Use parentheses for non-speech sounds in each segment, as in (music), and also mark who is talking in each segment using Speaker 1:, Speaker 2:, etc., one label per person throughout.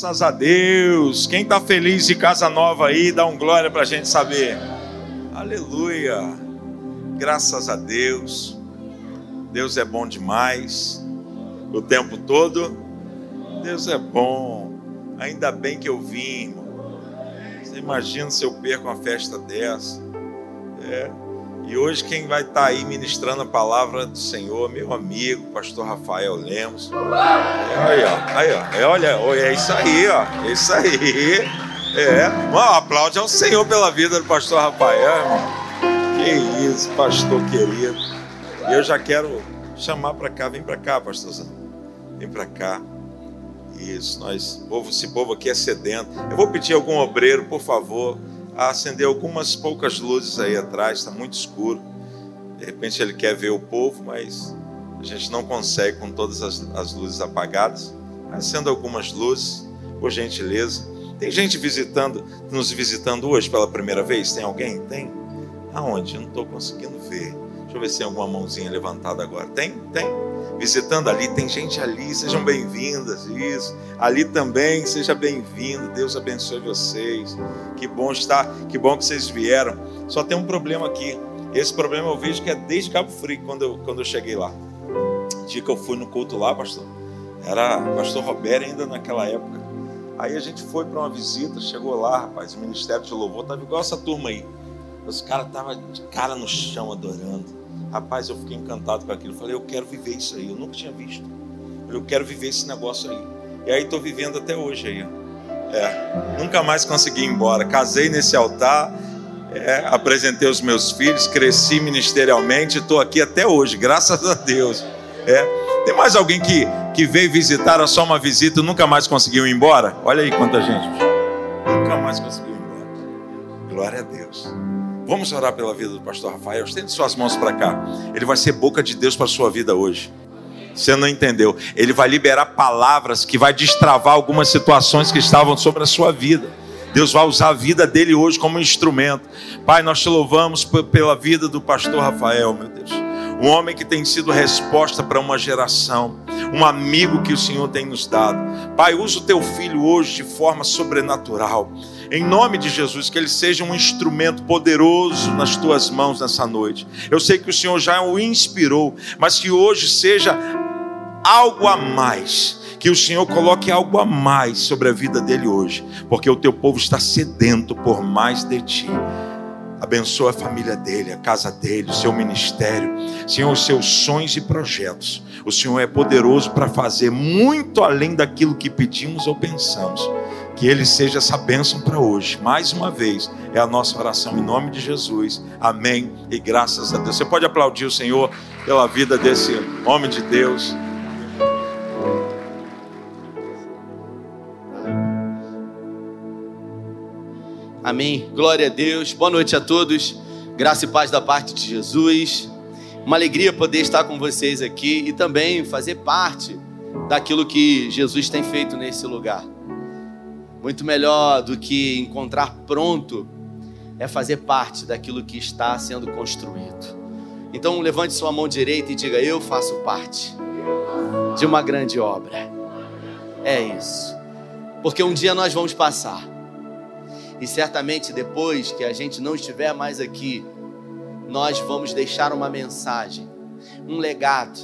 Speaker 1: Graças a Deus. Quem está feliz de casa nova aí, dá um glória para a gente saber. Aleluia. Graças a Deus. Deus é bom demais. O tempo todo. Deus é bom. Ainda bem que eu vim, irmão. Você imagina se eu perco uma festa dessa. É. E hoje quem vai estar tá aí ministrando a palavra do Senhor, meu amigo, pastor Rafael Lemos. Aí, ó, aí, ó. É, olha, é isso aí, ó. É isso aí. É. Um aplaude ao Senhor pela vida do pastor Rafael. Que isso, pastor querido. Eu já quero chamar para cá, vem para cá, pastorzão. Vem para cá. Isso, nós, povo, esse povo aqui é sedento. Eu vou pedir algum obreiro, por favor a acender algumas poucas luzes aí atrás, está muito escuro. De repente ele quer ver o povo, mas a gente não consegue com todas as, as luzes apagadas. Acenda algumas luzes, por gentileza. Tem gente visitando, nos visitando hoje pela primeira vez? Tem alguém? Tem? Aonde? Eu não estou conseguindo ver. Deixa eu ver se tem alguma mãozinha levantada agora. Tem? Tem? Visitando ali, tem gente ali, sejam bem-vindas, isso. Ali também, seja bem-vindo, Deus abençoe vocês. Que bom estar, que bom que vocês vieram. Só tem um problema aqui. Esse problema eu vejo que é desde Cabo Frio, quando eu, quando eu cheguei lá. O dia que eu fui no culto lá, pastor, era pastor Roberto ainda naquela época. Aí a gente foi para uma visita, chegou lá, rapaz, o Ministério de Louvor estava igual essa turma aí. Os caras estavam de cara no chão adorando. Rapaz, eu fiquei encantado com aquilo. Falei, eu quero viver isso aí. Eu nunca tinha visto. Eu quero viver esse negócio aí. E aí estou vivendo até hoje aí. É, nunca mais consegui ir embora. Casei nesse altar, é, apresentei os meus filhos, cresci ministerialmente, estou aqui até hoje, graças a Deus. É. Tem mais alguém que, que veio visitar, a só uma visita e nunca mais conseguiu ir embora? Olha aí quanta gente. Nunca mais conseguiu ir embora. Glória a Deus. Vamos orar pela vida do pastor Rafael. Estende suas mãos para cá. Ele vai ser boca de Deus para sua vida hoje. Você não entendeu? Ele vai liberar palavras que vai destravar algumas situações que estavam sobre a sua vida. Deus vai usar a vida dele hoje como instrumento. Pai, nós te louvamos pela vida do pastor Rafael, meu Deus. Um homem que tem sido resposta para uma geração, um amigo que o Senhor tem nos dado. Pai, usa o teu filho hoje de forma sobrenatural. Em nome de Jesus, que ele seja um instrumento poderoso nas tuas mãos nessa noite. Eu sei que o Senhor já o inspirou, mas que hoje seja algo a mais. Que o Senhor coloque algo a mais sobre a vida dele hoje, porque o teu povo está sedento por mais de ti. Abençoa a família dele, a casa dele, o seu ministério. Senhor, os seus sonhos e projetos. O Senhor é poderoso para fazer muito além daquilo que pedimos ou pensamos. Que ele seja essa bênção para hoje. Mais uma vez, é a nossa oração em nome de Jesus. Amém. E graças a Deus. Você pode aplaudir o Senhor pela vida desse homem de Deus.
Speaker 2: Amém. Glória a Deus. Boa noite a todos. Graça e paz da parte de Jesus. Uma alegria poder estar com vocês aqui e também fazer parte daquilo que Jesus tem feito nesse lugar. Muito melhor do que encontrar pronto é fazer parte daquilo que está sendo construído. Então levante sua mão direita e diga: Eu faço parte de uma grande obra. É isso. Porque um dia nós vamos passar. E certamente depois que a gente não estiver mais aqui, nós vamos deixar uma mensagem, um legado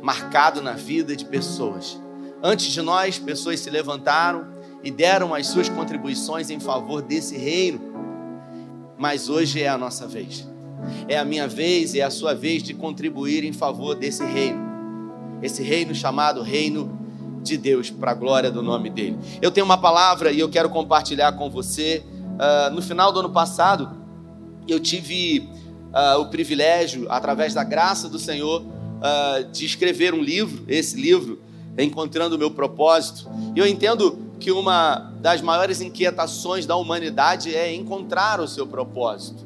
Speaker 2: marcado na vida de pessoas. Antes de nós, pessoas se levantaram e deram as suas contribuições em favor desse reino. Mas hoje é a nossa vez. É a minha vez, é a sua vez de contribuir em favor desse reino. Esse reino chamado Reino de Deus, para a glória do nome dele. Eu tenho uma palavra e eu quero compartilhar com você. Uh, no final do ano passado, eu tive uh, o privilégio, através da graça do Senhor, uh, de escrever um livro, esse livro, Encontrando o Meu Propósito. E eu entendo que uma das maiores inquietações da humanidade é encontrar o seu propósito,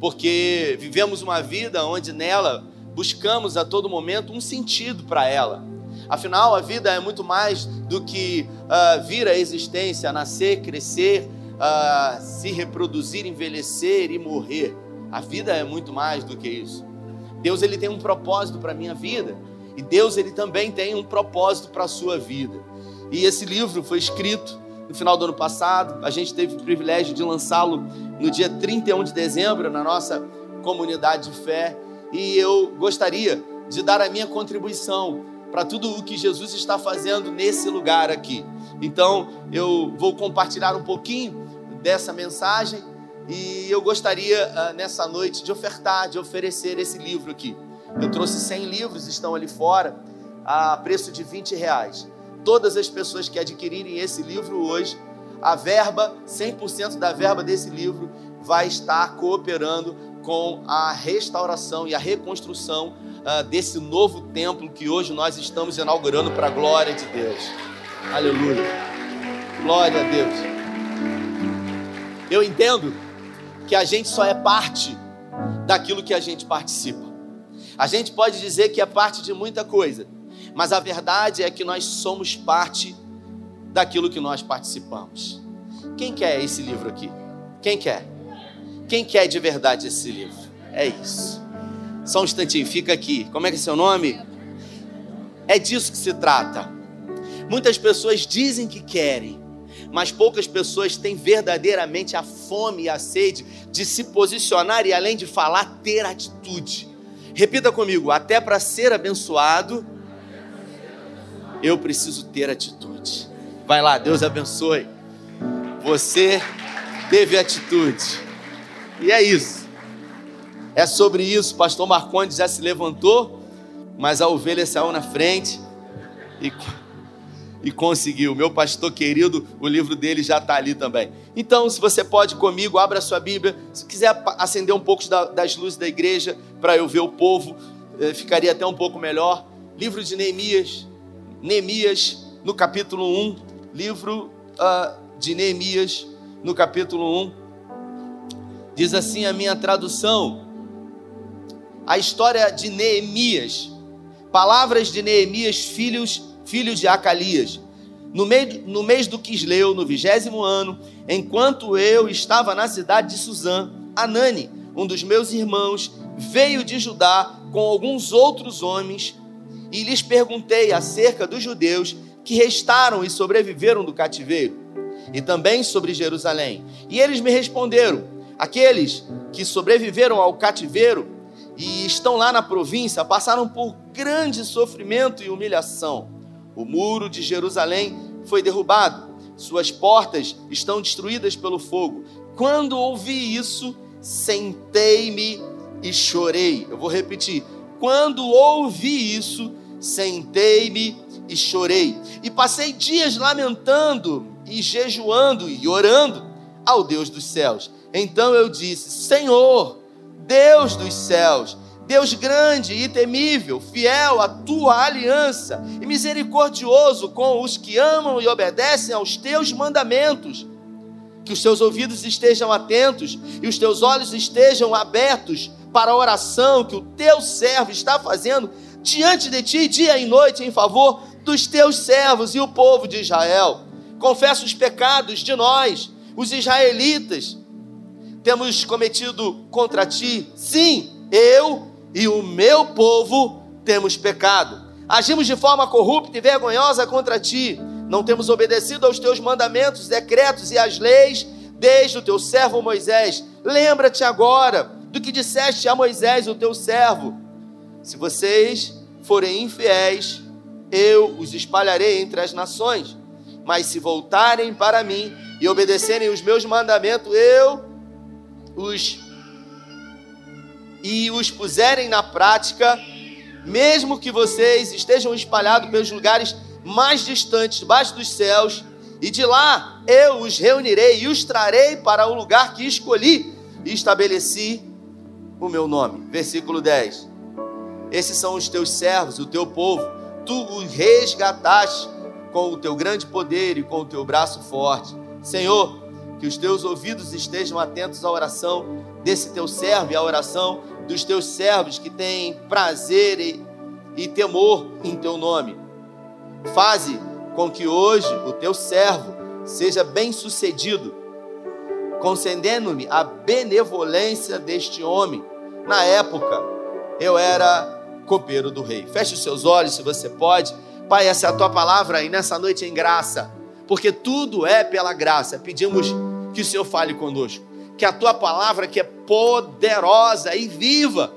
Speaker 2: porque vivemos uma vida onde nela buscamos a todo momento um sentido para ela. Afinal, a vida é muito mais do que uh, vir à existência, nascer, crescer, uh, se reproduzir, envelhecer e morrer. A vida é muito mais do que isso. Deus ele tem um propósito para a minha vida e Deus ele também tem um propósito para a sua vida. E esse livro foi escrito no final do ano passado. A gente teve o privilégio de lançá-lo no dia 31 de dezembro na nossa comunidade de fé. E eu gostaria de dar a minha contribuição para tudo o que Jesus está fazendo nesse lugar aqui. Então, eu vou compartilhar um pouquinho dessa mensagem e eu gostaria uh, nessa noite de ofertar, de oferecer esse livro aqui. Eu trouxe 100 livros, estão ali fora, a preço de 20 reais. Todas as pessoas que adquirirem esse livro hoje, a verba, 100% da verba desse livro, vai estar cooperando com a restauração e a reconstrução uh, desse novo templo que hoje nós estamos inaugurando para a glória de Deus. Aleluia. Glória a Deus. Eu entendo que a gente só é parte daquilo que a gente participa. A gente pode dizer que é parte de muita coisa, mas a verdade é que nós somos parte daquilo que nós participamos. Quem quer esse livro aqui? Quem quer? Quem quer de verdade esse livro? É isso. Só um instantinho, fica aqui. Como é que é seu nome? É disso que se trata. Muitas pessoas dizem que querem, mas poucas pessoas têm verdadeiramente a fome e a sede de se posicionar e, além de falar, ter atitude. Repita comigo: até para ser abençoado, eu preciso ter atitude. Vai lá, Deus abençoe. Você teve atitude. E é isso. É sobre isso. Pastor Marcondes já se levantou, mas a ovelha saiu na frente e e conseguiu. Meu pastor querido, o livro dele já está ali também. Então, se você pode comigo, abra sua Bíblia. Se quiser acender um pouco das luzes da igreja para eu ver o povo, eh, ficaria até um pouco melhor. Livro de Neemias, Neemias, no capítulo 1. Livro uh, de Neemias, no capítulo 1. Diz assim a minha tradução: a história de Neemias, palavras de Neemias, filhos filho de Acalias. No, meio, no mês do Quisleu, no vigésimo ano, enquanto eu estava na cidade de Suzã, Anani, um dos meus irmãos, veio de Judá com alguns outros homens e lhes perguntei acerca dos judeus que restaram e sobreviveram do cativeiro, e também sobre Jerusalém. E eles me responderam: aqueles que sobreviveram ao cativeiro e estão lá na província passaram por grande sofrimento e humilhação o muro de Jerusalém foi derrubado, suas portas estão destruídas pelo fogo. Quando ouvi isso, sentei-me e chorei. Eu vou repetir. Quando ouvi isso, sentei-me e chorei. E passei dias lamentando e jejuando e orando ao Deus dos céus. Então eu disse: Senhor, Deus dos céus, Deus grande e temível, fiel à tua aliança e misericordioso com os que amam e obedecem aos teus mandamentos. Que os teus ouvidos estejam atentos e os teus olhos estejam abertos para a oração que o teu servo está fazendo diante de ti, dia e noite, em favor dos teus servos e o povo de Israel. Confessa os pecados de nós, os israelitas, temos cometido contra ti. Sim, eu e o meu povo temos pecado. Agimos de forma corrupta e vergonhosa contra ti. Não temos obedecido aos teus mandamentos, decretos e às leis desde o teu servo Moisés. Lembra-te agora do que disseste a Moisés, o teu servo. Se vocês forem infiéis, eu os espalharei entre as nações. Mas se voltarem para mim e obedecerem os meus mandamentos, eu os e os puserem na prática, mesmo que vocês estejam espalhados pelos lugares mais distantes, debaixo dos céus, e de lá eu os reunirei e os trarei para o lugar que escolhi e estabeleci o meu nome. Versículo 10. Esses são os teus servos, o teu povo, tu os resgataste com o teu grande poder e com o teu braço forte. Senhor, que os teus ouvidos estejam atentos à oração desse teu servo e à oração dos teus servos que têm prazer e, e temor em teu nome. Faze com que hoje o teu servo seja bem-sucedido, concedendo-me a benevolência deste homem. Na época, eu era copeiro do rei. Feche os seus olhos, se você pode. Pai, essa é a tua palavra e nessa noite em graça, porque tudo é pela graça. Pedimos que o Senhor fale conosco, que a tua palavra, que é poderosa e viva,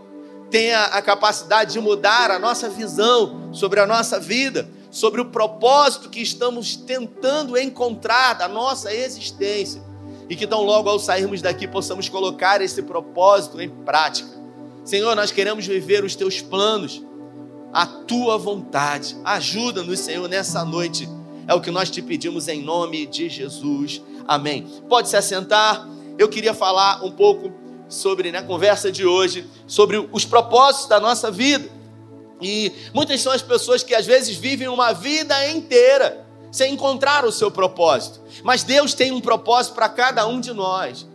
Speaker 2: tenha a capacidade de mudar a nossa visão sobre a nossa vida, sobre o propósito que estamos tentando encontrar da nossa existência. E que tão logo ao sairmos daqui possamos colocar esse propósito em prática. Senhor, nós queremos viver os teus planos, a tua vontade. Ajuda-nos, Senhor, nessa noite. É o que nós te pedimos em nome de Jesus. Amém. Pode se assentar. Eu queria falar um pouco sobre na conversa de hoje sobre os propósitos da nossa vida. E muitas são as pessoas que às vezes vivem uma vida inteira sem encontrar o seu propósito. Mas Deus tem um propósito para cada um de nós.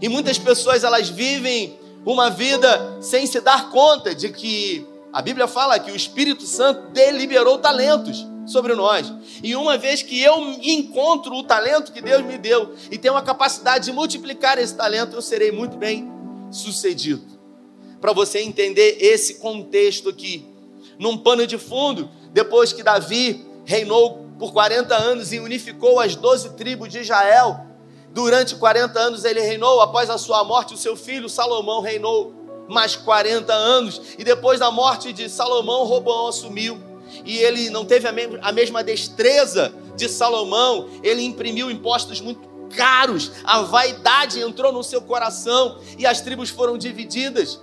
Speaker 2: E muitas pessoas elas vivem uma vida sem se dar conta de que a Bíblia fala que o Espírito Santo deliberou talentos sobre nós. E uma vez que eu encontro o talento que Deus me deu e tenho a capacidade de multiplicar esse talento, eu serei muito bem sucedido. Para você entender esse contexto aqui, num pano de fundo, depois que Davi reinou por 40 anos e unificou as 12 tribos de Israel, durante 40 anos ele reinou, após a sua morte, o seu filho Salomão reinou mais 40 anos, e depois da morte de Salomão, Roboão assumiu e ele não teve a, me a mesma destreza de Salomão, ele imprimiu impostos muito caros, a vaidade entrou no seu coração e as tribos foram divididas.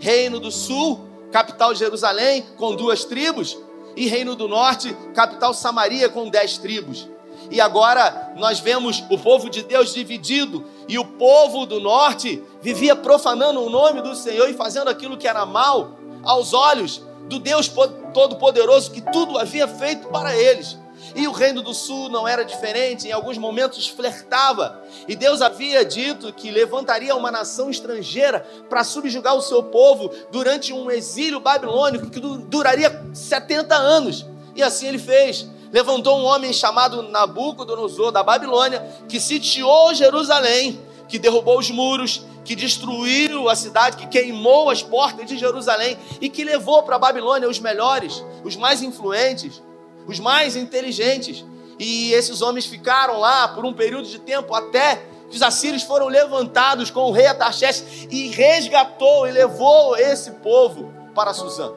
Speaker 2: Reino do Sul, capital Jerusalém, com duas tribos, e Reino do Norte, capital Samaria, com dez tribos. E agora nós vemos o povo de Deus dividido, e o povo do norte vivia profanando o nome do Senhor e fazendo aquilo que era mal aos olhos do Deus Todo-Poderoso que tudo havia feito para eles. E o reino do sul não era diferente, em alguns momentos flertava. E Deus havia dito que levantaria uma nação estrangeira para subjugar o seu povo durante um exílio babilônico que duraria 70 anos. E assim ele fez. Levantou um homem chamado Nabucodonosor da Babilônia, que sitiou Jerusalém, que derrubou os muros, que destruiu a cidade, que queimou as portas de Jerusalém e que levou para a Babilônia os melhores, os mais influentes, os mais inteligentes. E esses homens ficaram lá por um período de tempo até que os assírios foram levantados com o rei Ataxés e resgatou e levou esse povo para Suzã.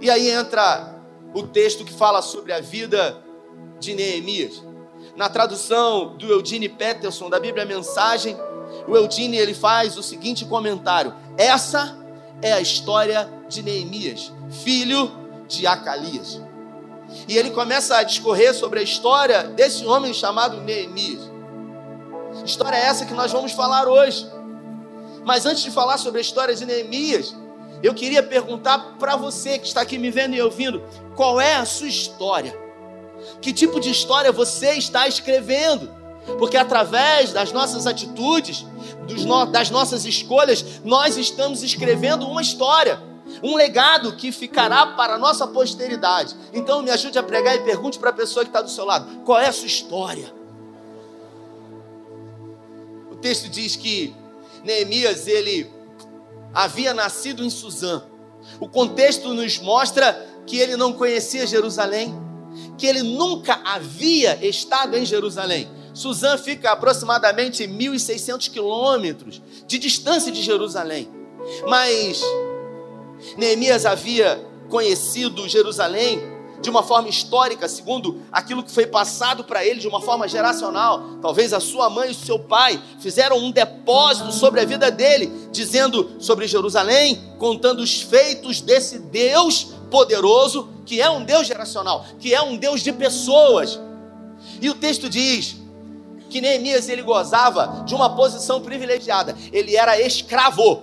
Speaker 2: E aí entra o texto que fala sobre a vida de Neemias. Na tradução do Eugene Peterson da Bíblia Mensagem, o Eudine ele faz o seguinte comentário: essa é a história de Neemias, filho de Acalias. E ele começa a discorrer sobre a história desse homem chamado Neemias. História essa que nós vamos falar hoje. Mas antes de falar sobre a história de Neemias, eu queria perguntar para você que está aqui me vendo e ouvindo: qual é a sua história? Que tipo de história você está escrevendo? Porque através das nossas atitudes, no, das nossas escolhas, nós estamos escrevendo uma história, um legado que ficará para a nossa posteridade. Então me ajude a pregar e pergunte para a pessoa que está do seu lado: qual é a sua história? O texto diz que Neemias ele havia nascido em Suzã. O contexto nos mostra que ele não conhecia Jerusalém, que ele nunca havia estado em Jerusalém. Suzã fica a aproximadamente 1.600 quilômetros de distância de Jerusalém. Mas Neemias havia conhecido Jerusalém de uma forma histórica, segundo aquilo que foi passado para ele de uma forma geracional. Talvez a sua mãe e o seu pai fizeram um depósito sobre a vida dele, dizendo sobre Jerusalém, contando os feitos desse Deus poderoso, que é um Deus geracional, que é um Deus de pessoas. E o texto diz que Neemias ele gozava de uma posição privilegiada. Ele era escravo,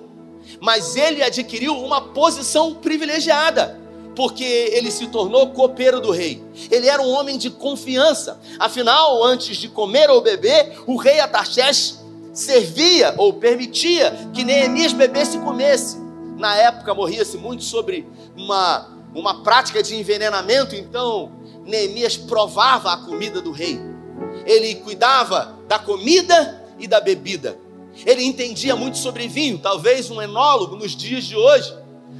Speaker 2: mas ele adquiriu uma posição privilegiada, porque ele se tornou copeiro do rei. Ele era um homem de confiança. Afinal, antes de comer ou beber, o rei Atarxés servia ou permitia que Neemias bebesse e comesse. Na época morria-se muito sobre uma, uma prática de envenenamento, então Neemias provava a comida do rei ele cuidava da comida e da bebida. Ele entendia muito sobre vinho, talvez um enólogo nos dias de hoje,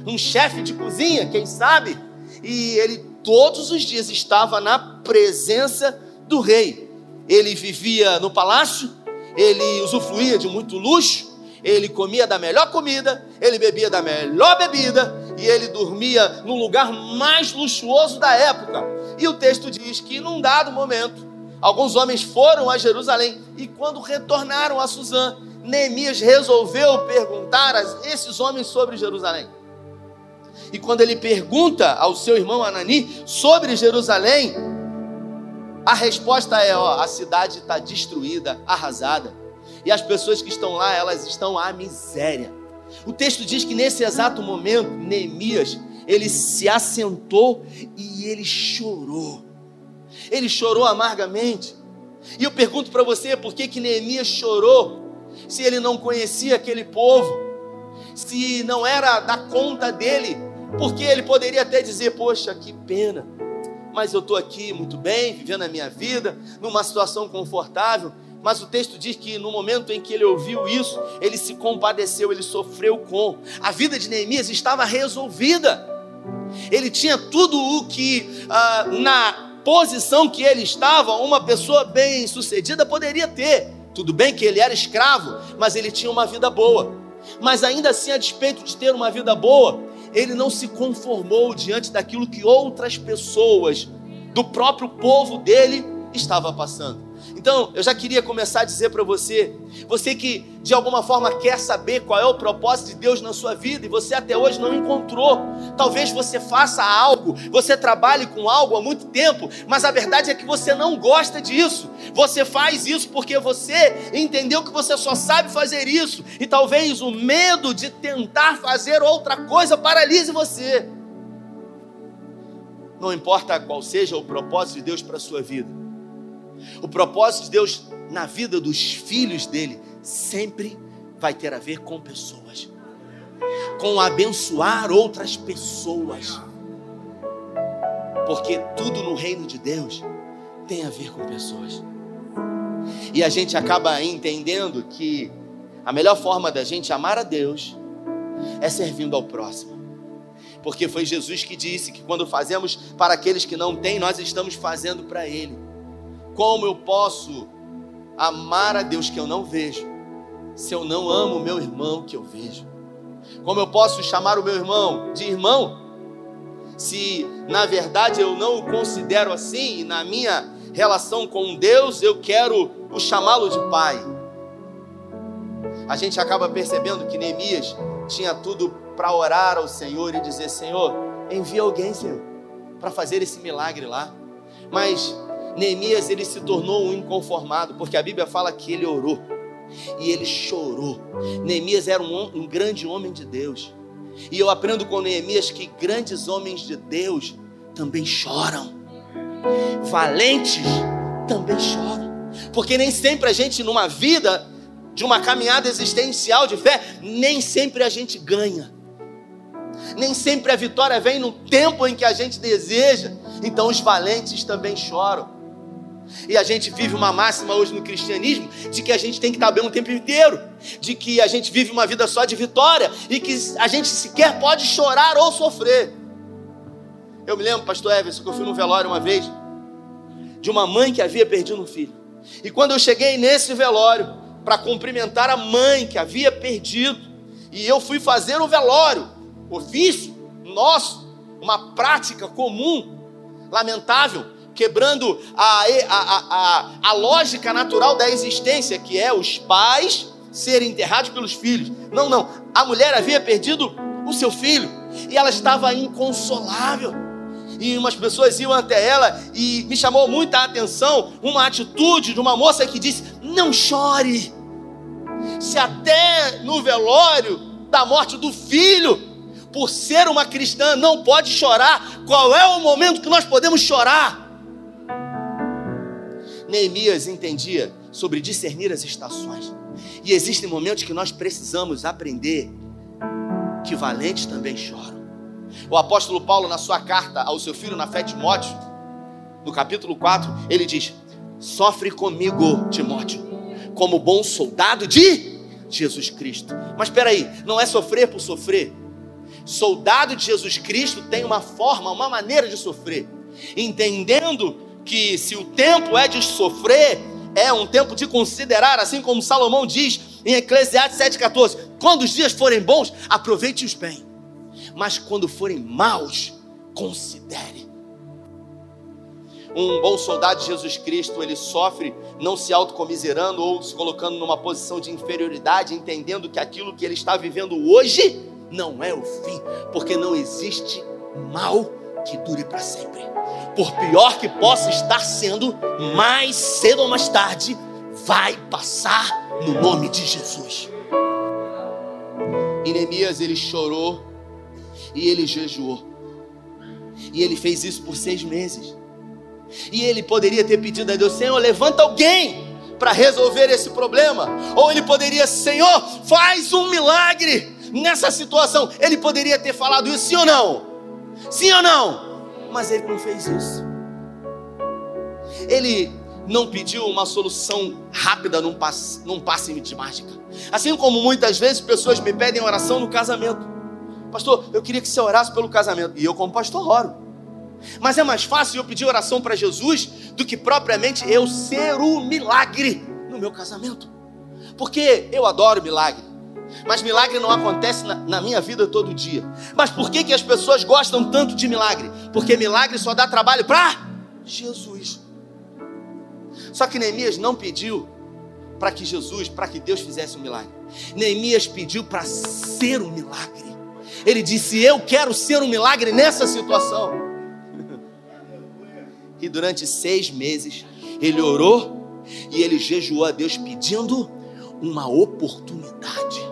Speaker 2: um chefe de cozinha, quem sabe, e ele todos os dias estava na presença do rei. Ele vivia no palácio, ele usufruía de muito luxo, ele comia da melhor comida, ele bebia da melhor bebida e ele dormia no lugar mais luxuoso da época. E o texto diz que num dado momento, alguns homens foram a Jerusalém e quando retornaram a Suzã, Neemias resolveu perguntar a esses homens sobre Jerusalém. E quando ele pergunta ao seu irmão Anani sobre Jerusalém, a resposta é: ó, a cidade está destruída, arrasada. E as pessoas que estão lá, elas estão à miséria. O texto diz que nesse exato momento, Neemias, ele se assentou e ele chorou. Ele chorou amargamente. E eu pergunto para você, por que que Neemias chorou? Se ele não conhecia aquele povo, se não era da conta dele, porque ele poderia até dizer: Poxa, que pena, mas eu estou aqui muito bem, vivendo a minha vida, numa situação confortável. Mas o texto diz que no momento em que ele ouviu isso, ele se compadeceu, ele sofreu com. A vida de Neemias estava resolvida. Ele tinha tudo o que ah, na posição que ele estava, uma pessoa bem sucedida poderia ter. Tudo bem que ele era escravo, mas ele tinha uma vida boa. Mas ainda assim, a despeito de ter uma vida boa, ele não se conformou diante daquilo que outras pessoas do próprio povo dele estava passando. Então, eu já queria começar a dizer para você, você que de alguma forma quer saber qual é o propósito de Deus na sua vida e você até hoje não encontrou. Talvez você faça algo, você trabalhe com algo há muito tempo, mas a verdade é que você não gosta disso. Você faz isso porque você entendeu que você só sabe fazer isso e talvez o medo de tentar fazer outra coisa paralise você. Não importa qual seja o propósito de Deus para a sua vida. O propósito de Deus na vida dos filhos dele sempre vai ter a ver com pessoas, com abençoar outras pessoas, porque tudo no reino de Deus tem a ver com pessoas. E a gente acaba entendendo que a melhor forma da gente amar a Deus é servindo ao próximo. Porque foi Jesus que disse que quando fazemos para aqueles que não têm, nós estamos fazendo para Ele. Como eu posso amar a Deus que eu não vejo, se eu não amo o meu irmão que eu vejo? Como eu posso chamar o meu irmão de irmão, se na verdade eu não o considero assim, e na minha relação com Deus eu quero o chamá-lo de pai? A gente acaba percebendo que Neemias tinha tudo para orar ao Senhor e dizer: Senhor, envia alguém, Senhor, para fazer esse milagre lá. Mas Neemias ele se tornou um inconformado, porque a Bíblia fala que ele orou e ele chorou. Neemias era um, um grande homem de Deus. E eu aprendo com Neemias que grandes homens de Deus também choram. Valentes também choram. Porque nem sempre a gente, numa vida de uma caminhada existencial de fé, nem sempre a gente ganha. Nem sempre a vitória vem no tempo em que a gente deseja. Então os valentes também choram. E a gente vive uma máxima hoje no cristianismo de que a gente tem que estar bem o tempo inteiro, de que a gente vive uma vida só de vitória e que a gente sequer pode chorar ou sofrer. Eu me lembro, pastor Everson, que eu fui no velório uma vez de uma mãe que havia perdido um filho. E quando eu cheguei nesse velório para cumprimentar a mãe que havia perdido, e eu fui fazer o velório, ofício nosso, uma prática comum, lamentável, quebrando a, a, a, a, lógica natural da existência, que é os pais serem enterrados pelos filhos. Não, não. A mulher havia perdido o seu filho e ela estava inconsolável. E umas pessoas iam até ela e me chamou muita atenção uma atitude de uma moça que disse: Não chore. Se até no velório da morte do filho, por ser uma cristã, não pode chorar, qual é o momento que nós podemos chorar? Neemias entendia sobre discernir as estações. E existem momentos que nós precisamos aprender que valentes também choram. O apóstolo Paulo, na sua carta ao seu filho na fé Timóteo, no capítulo 4, ele diz: Sofre comigo, Timóteo, como bom soldado de Jesus Cristo. Mas espera aí, não é sofrer por sofrer. Soldado de Jesus Cristo tem uma forma, uma maneira de sofrer, entendendo que se o tempo é de sofrer, é um tempo de considerar, assim como Salomão diz em Eclesiastes 7,14: quando os dias forem bons, aproveite-os bem, mas quando forem maus, considere. Um bom soldado de Jesus Cristo, ele sofre não se autocomiserando ou se colocando numa posição de inferioridade, entendendo que aquilo que ele está vivendo hoje não é o fim, porque não existe mal que dure para sempre. Por pior que possa estar sendo, mais cedo ou mais tarde vai passar no nome de Jesus. E Neemias ele chorou e ele jejuou. E ele fez isso por seis meses. E ele poderia ter pedido a Deus: Senhor, levanta alguém para resolver esse problema. Ou ele poderia, Senhor, faz um milagre nessa situação. Ele poderia ter falado isso, sim ou não? Sim ou não? Mas ele não fez isso. Ele não pediu uma solução rápida num passe, num passe de mágica. Assim como muitas vezes pessoas me pedem oração no casamento. Pastor, eu queria que você orasse pelo casamento. E eu, como pastor, oro. Mas é mais fácil eu pedir oração para Jesus do que propriamente eu ser o milagre no meu casamento. Porque eu adoro milagre. Mas milagre não acontece na, na, minha vida todo dia. Mas por que, que as pessoas gostam tanto de milagre? Porque milagre só dá trabalho para Jesus. Só que Neemias não pediu para que Jesus, para que Deus fizesse um milagre. Neemias pediu para ser um milagre. Ele disse: Eu quero ser um milagre nessa situação. E durante seis meses ele orou e ele jejuou a Deus pedindo uma oportunidade.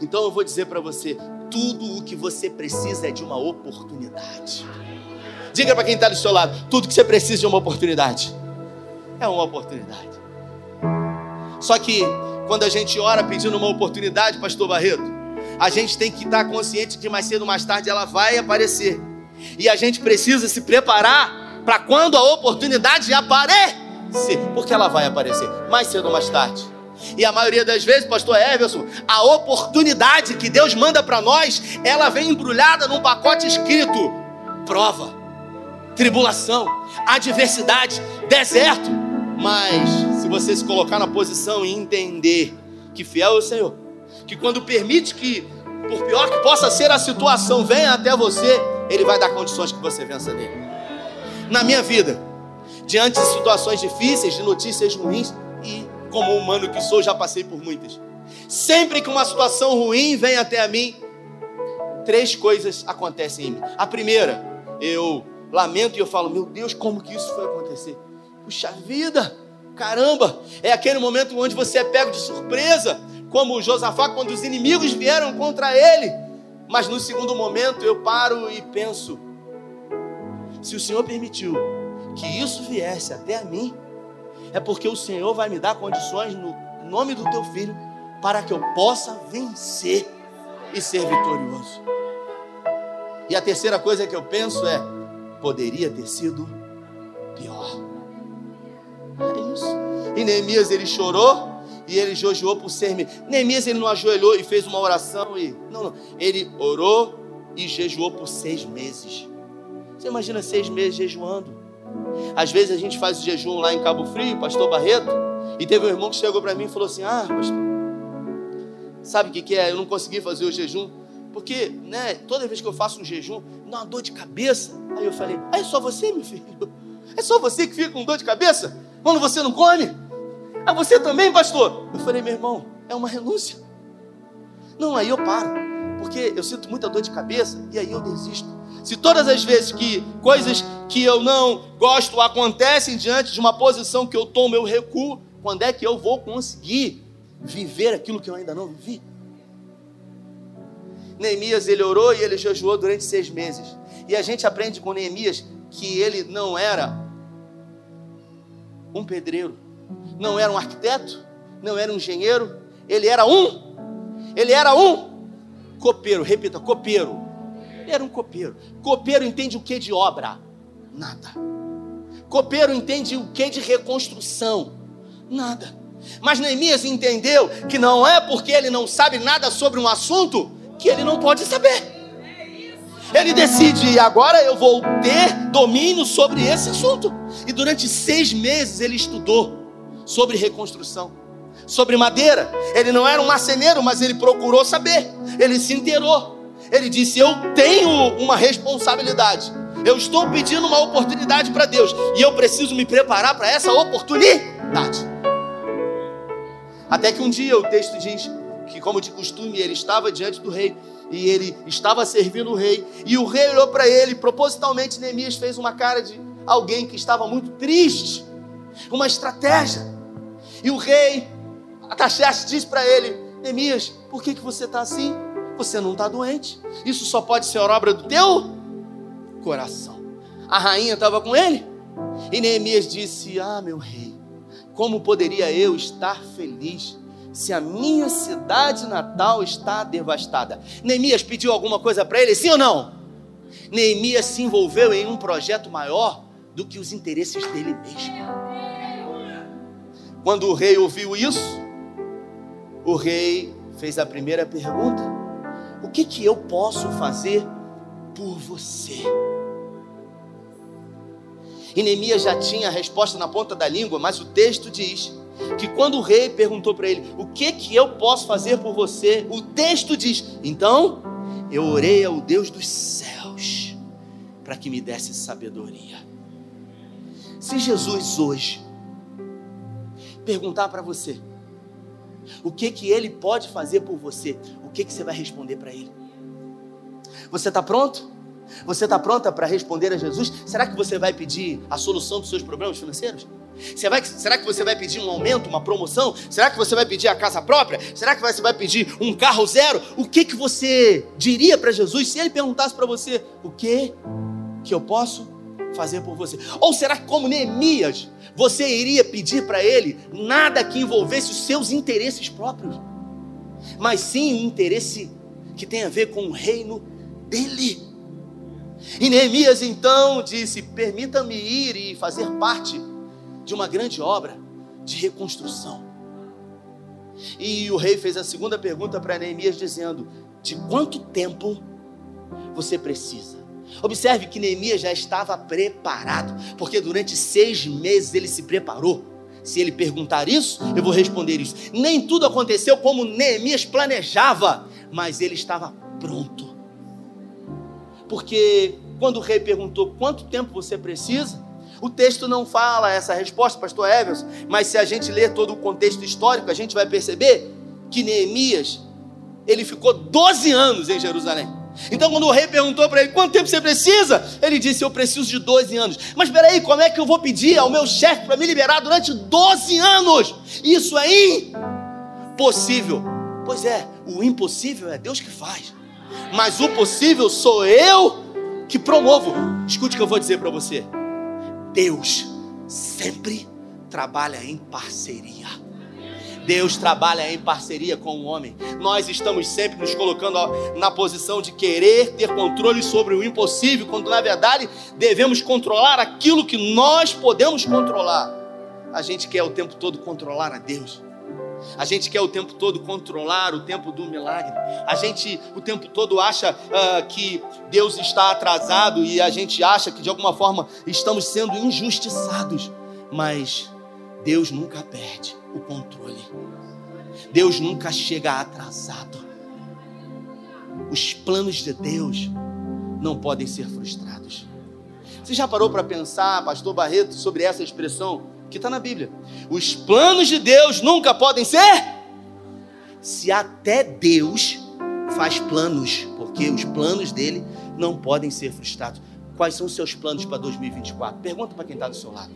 Speaker 2: Então eu vou dizer para você: tudo o que você precisa é de uma oportunidade. Diga para quem está do seu lado: tudo que você precisa é uma oportunidade. É uma oportunidade. Só que quando a gente ora pedindo uma oportunidade, Pastor Barreto, a gente tem que estar consciente que mais cedo ou mais tarde ela vai aparecer. E a gente precisa se preparar para quando a oportunidade aparecer, porque ela vai aparecer mais cedo ou mais tarde. E a maioria das vezes, pastor Everson, a oportunidade que Deus manda para nós, ela vem embrulhada num pacote escrito: prova, tribulação, adversidade, deserto. Mas se você se colocar na posição e entender que fiel é o Senhor, que quando permite que, por pior que possa ser a situação, venha até você, Ele vai dar condições que você vença nele na minha vida, diante de situações difíceis, de notícias ruins, como humano que sou, já passei por muitas. Sempre que uma situação ruim vem até a mim, três coisas acontecem em mim. A primeira, eu lamento e eu falo: Meu Deus, como que isso foi acontecer? Puxa vida, caramba, é aquele momento onde você é pego de surpresa, como Josafá, quando os inimigos vieram contra ele. Mas no segundo momento eu paro e penso: se o Senhor permitiu que isso viesse até a mim, é porque o Senhor vai me dar condições no nome do teu filho para que eu possa vencer e ser vitorioso. E a terceira coisa que eu penso é: poderia ter sido pior. É isso. E Neemias ele chorou e ele jejuou por ser. Neemias ele não ajoelhou e fez uma oração e não, não. Ele orou e jejuou por seis meses. Você imagina seis meses jejuando. Às vezes a gente faz o jejum lá em Cabo Frio, pastor Barreto, e teve um irmão que chegou para mim e falou assim: Ah, pastor, sabe o que, que é? Eu não consegui fazer o jejum, porque né, toda vez que eu faço um jejum, dá uma dor de cabeça. Aí eu falei: ah, É só você, meu filho? É só você que fica com dor de cabeça quando você não come? Ah, você também, pastor? Eu falei: Meu irmão, é uma renúncia. Não, aí eu paro, porque eu sinto muita dor de cabeça e aí eu desisto. Se todas as vezes que coisas que eu não gosto acontecem diante de uma posição que eu tomo, eu recuo, quando é que eu vou conseguir viver aquilo que eu ainda não vivi? Neemias ele orou e ele jejuou durante seis meses. E a gente aprende com Neemias que ele não era um pedreiro, não era um arquiteto, não era um engenheiro, ele era um, ele era um copeiro, repita, copeiro. Ele era um copeiro. Copeiro entende o que de obra? Nada. Copeiro entende o que de reconstrução? Nada. Mas Neemias entendeu que não é porque ele não sabe nada sobre um assunto que ele não pode saber. Ele decide, agora eu vou ter domínio sobre esse assunto. E durante seis meses ele estudou sobre reconstrução, sobre madeira. Ele não era um marceneiro, mas ele procurou saber. Ele se inteirou. Ele disse: Eu tenho uma responsabilidade. Eu estou pedindo uma oportunidade para Deus. E eu preciso me preparar para essa oportunidade. Até que um dia o texto diz que, como de costume, ele estava diante do rei e ele estava servindo o rei. E o rei olhou para ele, propositalmente Neemias fez uma cara de alguém que estava muito triste, uma estratégia. E o rei, Ataxerxes, disse para ele: Neemias, por que, que você está assim? Você não está doente. Isso só pode ser obra do teu coração. A rainha estava com ele. E Neemias disse: Ah, meu rei, como poderia eu estar feliz se a minha cidade natal está devastada. Neemias pediu alguma coisa para ele, sim ou não? Neemias se envolveu em um projeto maior do que os interesses dele mesmo. Quando o rei ouviu isso, o rei fez a primeira pergunta: O que que eu posso fazer por você? E Neemias já tinha a resposta na ponta da língua, mas o texto diz que quando o rei perguntou para ele: "O que que eu posso fazer por você?", o texto diz: "Então, eu orei ao Deus dos céus para que me desse sabedoria". Se Jesus hoje perguntar para você o que que ele pode fazer por você, o que que você vai responder para ele? Você está pronto? Você está pronta para responder a Jesus? Será que você vai pedir a solução dos seus problemas financeiros? Vai, será que você vai pedir um aumento, uma promoção? Será que você vai pedir a casa própria? Será que você vai pedir um carro zero? O que, que você diria para Jesus se ele perguntasse para você: o que que eu posso fazer por você? Ou será que, como Neemias, você iria pedir para ele nada que envolvesse os seus interesses próprios, mas sim um interesse que tem a ver com o reino dele? E Neemias então disse: Permita-me ir e fazer parte de uma grande obra de reconstrução. E o rei fez a segunda pergunta para Neemias, dizendo: De quanto tempo você precisa? Observe que Neemias já estava preparado, porque durante seis meses ele se preparou. Se ele perguntar isso, eu vou responder isso. Nem tudo aconteceu como Neemias planejava, mas ele estava pronto. Porque quando o rei perguntou quanto tempo você precisa, o texto não fala essa resposta, pastor Evans, mas se a gente ler todo o contexto histórico, a gente vai perceber que Neemias, ele ficou 12 anos em Jerusalém. Então, quando o rei perguntou para ele quanto tempo você precisa, ele disse: Eu preciso de 12 anos. Mas peraí, como é que eu vou pedir ao meu chefe para me liberar durante 12 anos? Isso é impossível. Pois é, o impossível é Deus que faz, mas o possível sou eu que promovo. Escute o que eu vou dizer para você. Deus sempre trabalha em parceria. Deus trabalha em parceria com o homem. Nós estamos sempre nos colocando na posição de querer ter controle sobre o impossível, quando na verdade devemos controlar aquilo que nós podemos controlar. A gente quer o tempo todo controlar a Deus. A gente quer o tempo todo controlar o tempo do milagre. A gente o tempo todo acha uh, que Deus está atrasado e a gente acha que de alguma forma estamos sendo injustiçados. Mas Deus nunca perde o controle. Deus nunca chega atrasado. Os planos de Deus não podem ser frustrados. Você já parou para pensar, Pastor Barreto, sobre essa expressão? Que está na Bíblia. Os planos de Deus nunca podem ser. Se até Deus faz planos, porque os planos dele não podem ser frustrados. Quais são os seus planos para 2024? Pergunta para quem está do seu lado.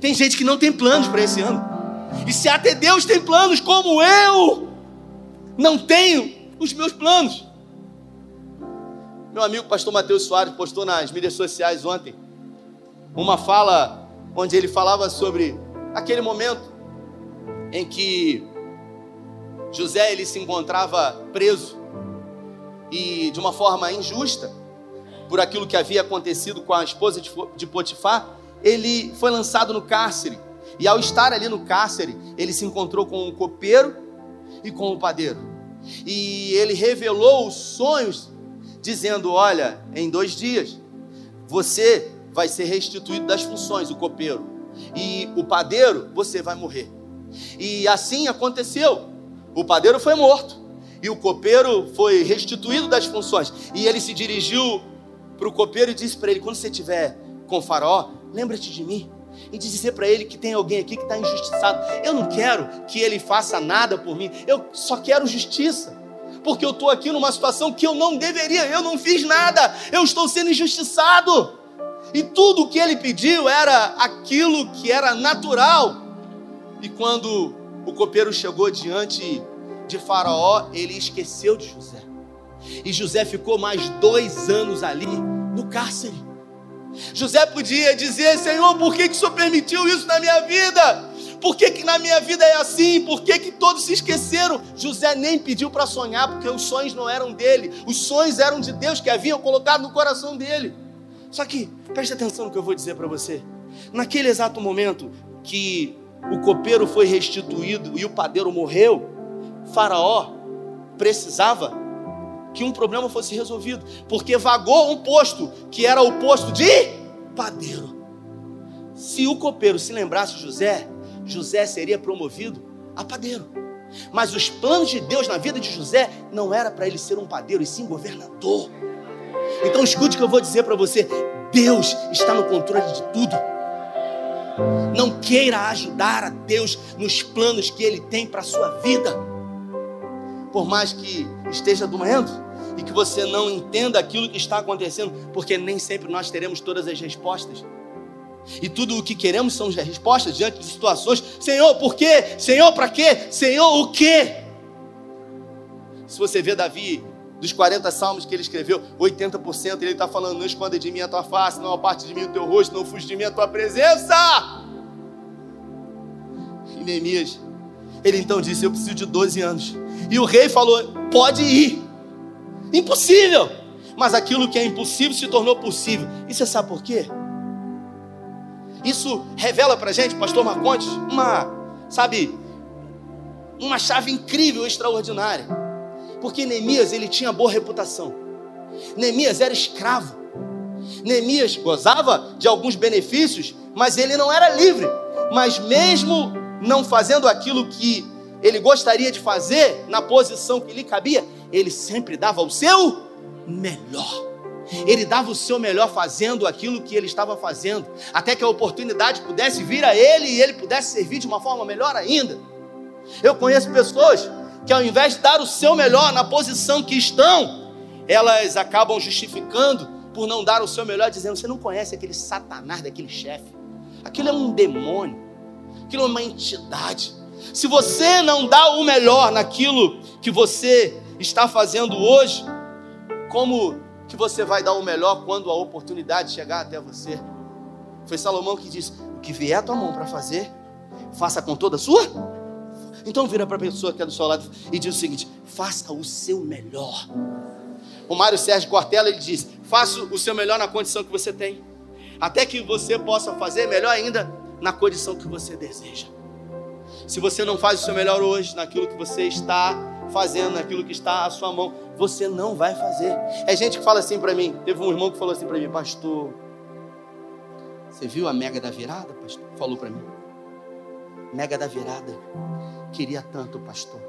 Speaker 2: Tem gente que não tem planos para esse ano. E se até Deus tem planos, como eu não tenho os meus planos. Meu amigo pastor Mateus Soares postou nas mídias sociais ontem uma fala onde ele falava sobre aquele momento em que José ele se encontrava preso e de uma forma injusta por aquilo que havia acontecido com a esposa de Potifar, ele foi lançado no cárcere. E ao estar ali no cárcere, ele se encontrou com um copeiro e com o um padeiro. E ele revelou os sonhos, dizendo: Olha, em dois dias você vai ser restituído das funções, o copeiro, e o padeiro, você vai morrer. E assim aconteceu. O padeiro foi morto e o copeiro foi restituído das funções. E ele se dirigiu para o copeiro e disse para ele: Quando você estiver com o faraó, lembra-te de mim. E dizer para ele que tem alguém aqui que está injustiçado. Eu não quero que ele faça nada por mim, eu só quero justiça. Porque eu estou aqui numa situação que eu não deveria, eu não fiz nada, eu estou sendo injustiçado. E tudo o que ele pediu era aquilo que era natural. E quando o copeiro chegou diante de Faraó, ele esqueceu de José. E José ficou mais dois anos ali no cárcere. José podia dizer: Senhor, por que, que o Senhor permitiu isso na minha vida? Por que, que na minha vida é assim? Por que, que todos se esqueceram? José nem pediu para sonhar, porque os sonhos não eram dele, os sonhos eram de Deus que haviam colocado no coração dele. Só que, preste atenção no que eu vou dizer para você. Naquele exato momento que o copeiro foi restituído e o padeiro morreu, Faraó precisava que um problema fosse resolvido, porque vagou um posto que era o posto de padeiro. Se o copeiro se lembrasse de José, José seria promovido a padeiro. Mas os planos de Deus na vida de José não era para ele ser um padeiro, e sim governador. Então escute o que eu vou dizer para você: Deus está no controle de tudo. Não queira ajudar a Deus nos planos que Ele tem para a sua vida. Por mais que esteja doendo e que você não entenda aquilo que está acontecendo, porque nem sempre nós teremos todas as respostas. E tudo o que queremos são as respostas diante de situações. Senhor, por quê? Senhor, para quê? Senhor, o quê? Se você vê Davi dos 40 salmos que ele escreveu, 80% ele está falando: Não esconda de mim a tua face, não aparte de mim o teu rosto, não fuja de mim a tua presença. E Neemias, ele então disse: Eu preciso de 12 anos. E o rei falou: Pode ir. Impossível. Mas aquilo que é impossível se tornou possível. E você sabe por quê? Isso revela para gente, pastor Marcontes, uma, sabe, uma chave incrível, extraordinária porque Neemias ele tinha boa reputação. Neemias era escravo. Neemias gozava de alguns benefícios, mas ele não era livre. Mas mesmo não fazendo aquilo que ele gostaria de fazer na posição que lhe cabia, ele sempre dava o seu melhor. Ele dava o seu melhor fazendo aquilo que ele estava fazendo, até que a oportunidade pudesse vir a ele e ele pudesse servir de uma forma melhor ainda. Eu conheço pessoas que ao invés de dar o seu melhor na posição que estão, elas acabam justificando por não dar o seu melhor, dizendo: você não conhece aquele satanás daquele chefe, aquilo é um demônio, aquilo é uma entidade. Se você não dá o melhor naquilo que você está fazendo hoje, como que você vai dar o melhor quando a oportunidade chegar até você? Foi Salomão que disse: o que vier a tua mão para fazer, faça com toda a sua então vira para a pessoa que é do seu lado e diz o seguinte: faça o seu melhor. O Mário Sérgio Cortella ele diz: faça o seu melhor na condição que você tem, até que você possa fazer melhor ainda na condição que você deseja. Se você não faz o seu melhor hoje naquilo que você está fazendo, naquilo que está à sua mão, você não vai fazer. É gente que fala assim para mim. Teve um irmão que falou assim para mim, pastor. Você viu a mega da virada, pastor? Falou para mim. Mega da virada. Queria tanto, pastor.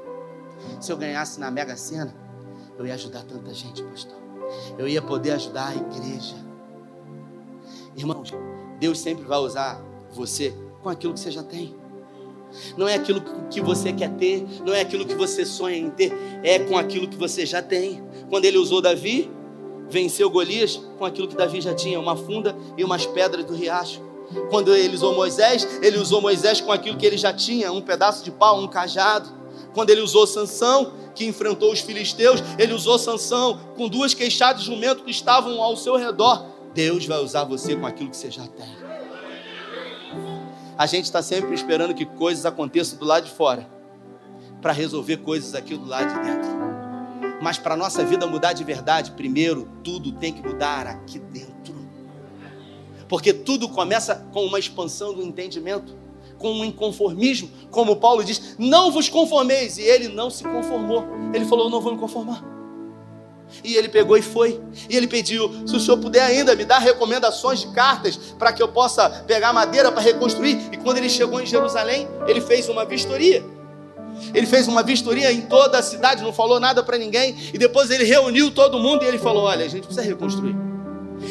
Speaker 2: Se eu ganhasse na Mega Sena, eu ia ajudar tanta gente, pastor. Eu ia poder ajudar a igreja. Irmãos, Deus sempre vai usar você com aquilo que você já tem. Não é aquilo que você quer ter, não é aquilo que você sonha em ter, é com aquilo que você já tem. Quando ele usou Davi, venceu Golias com aquilo que Davi já tinha, uma funda e umas pedras do riacho. Quando ele usou Moisés, ele usou Moisés com aquilo que ele já tinha, um pedaço de pau, um cajado. Quando ele usou Sansão, que enfrentou os filisteus, ele usou Sansão com duas queixadas de jumento que estavam ao seu redor. Deus vai usar você com aquilo que você já tem. A gente está sempre esperando que coisas aconteçam do lado de fora para resolver coisas aqui do lado de dentro. Mas para a nossa vida mudar de verdade, primeiro tudo tem que mudar aqui dentro porque tudo começa com uma expansão do entendimento. com um inconformismo, como Paulo diz, não vos conformeis, e ele não se conformou. Ele falou: não vou me conformar. E ele pegou e foi. E ele pediu: se o senhor puder ainda me dar recomendações de cartas para que eu possa pegar madeira para reconstruir. E quando ele chegou em Jerusalém, ele fez uma vistoria. Ele fez uma vistoria em toda a cidade, não falou nada para ninguém. E depois ele reuniu todo mundo e ele falou: Olha, a gente precisa reconstruir.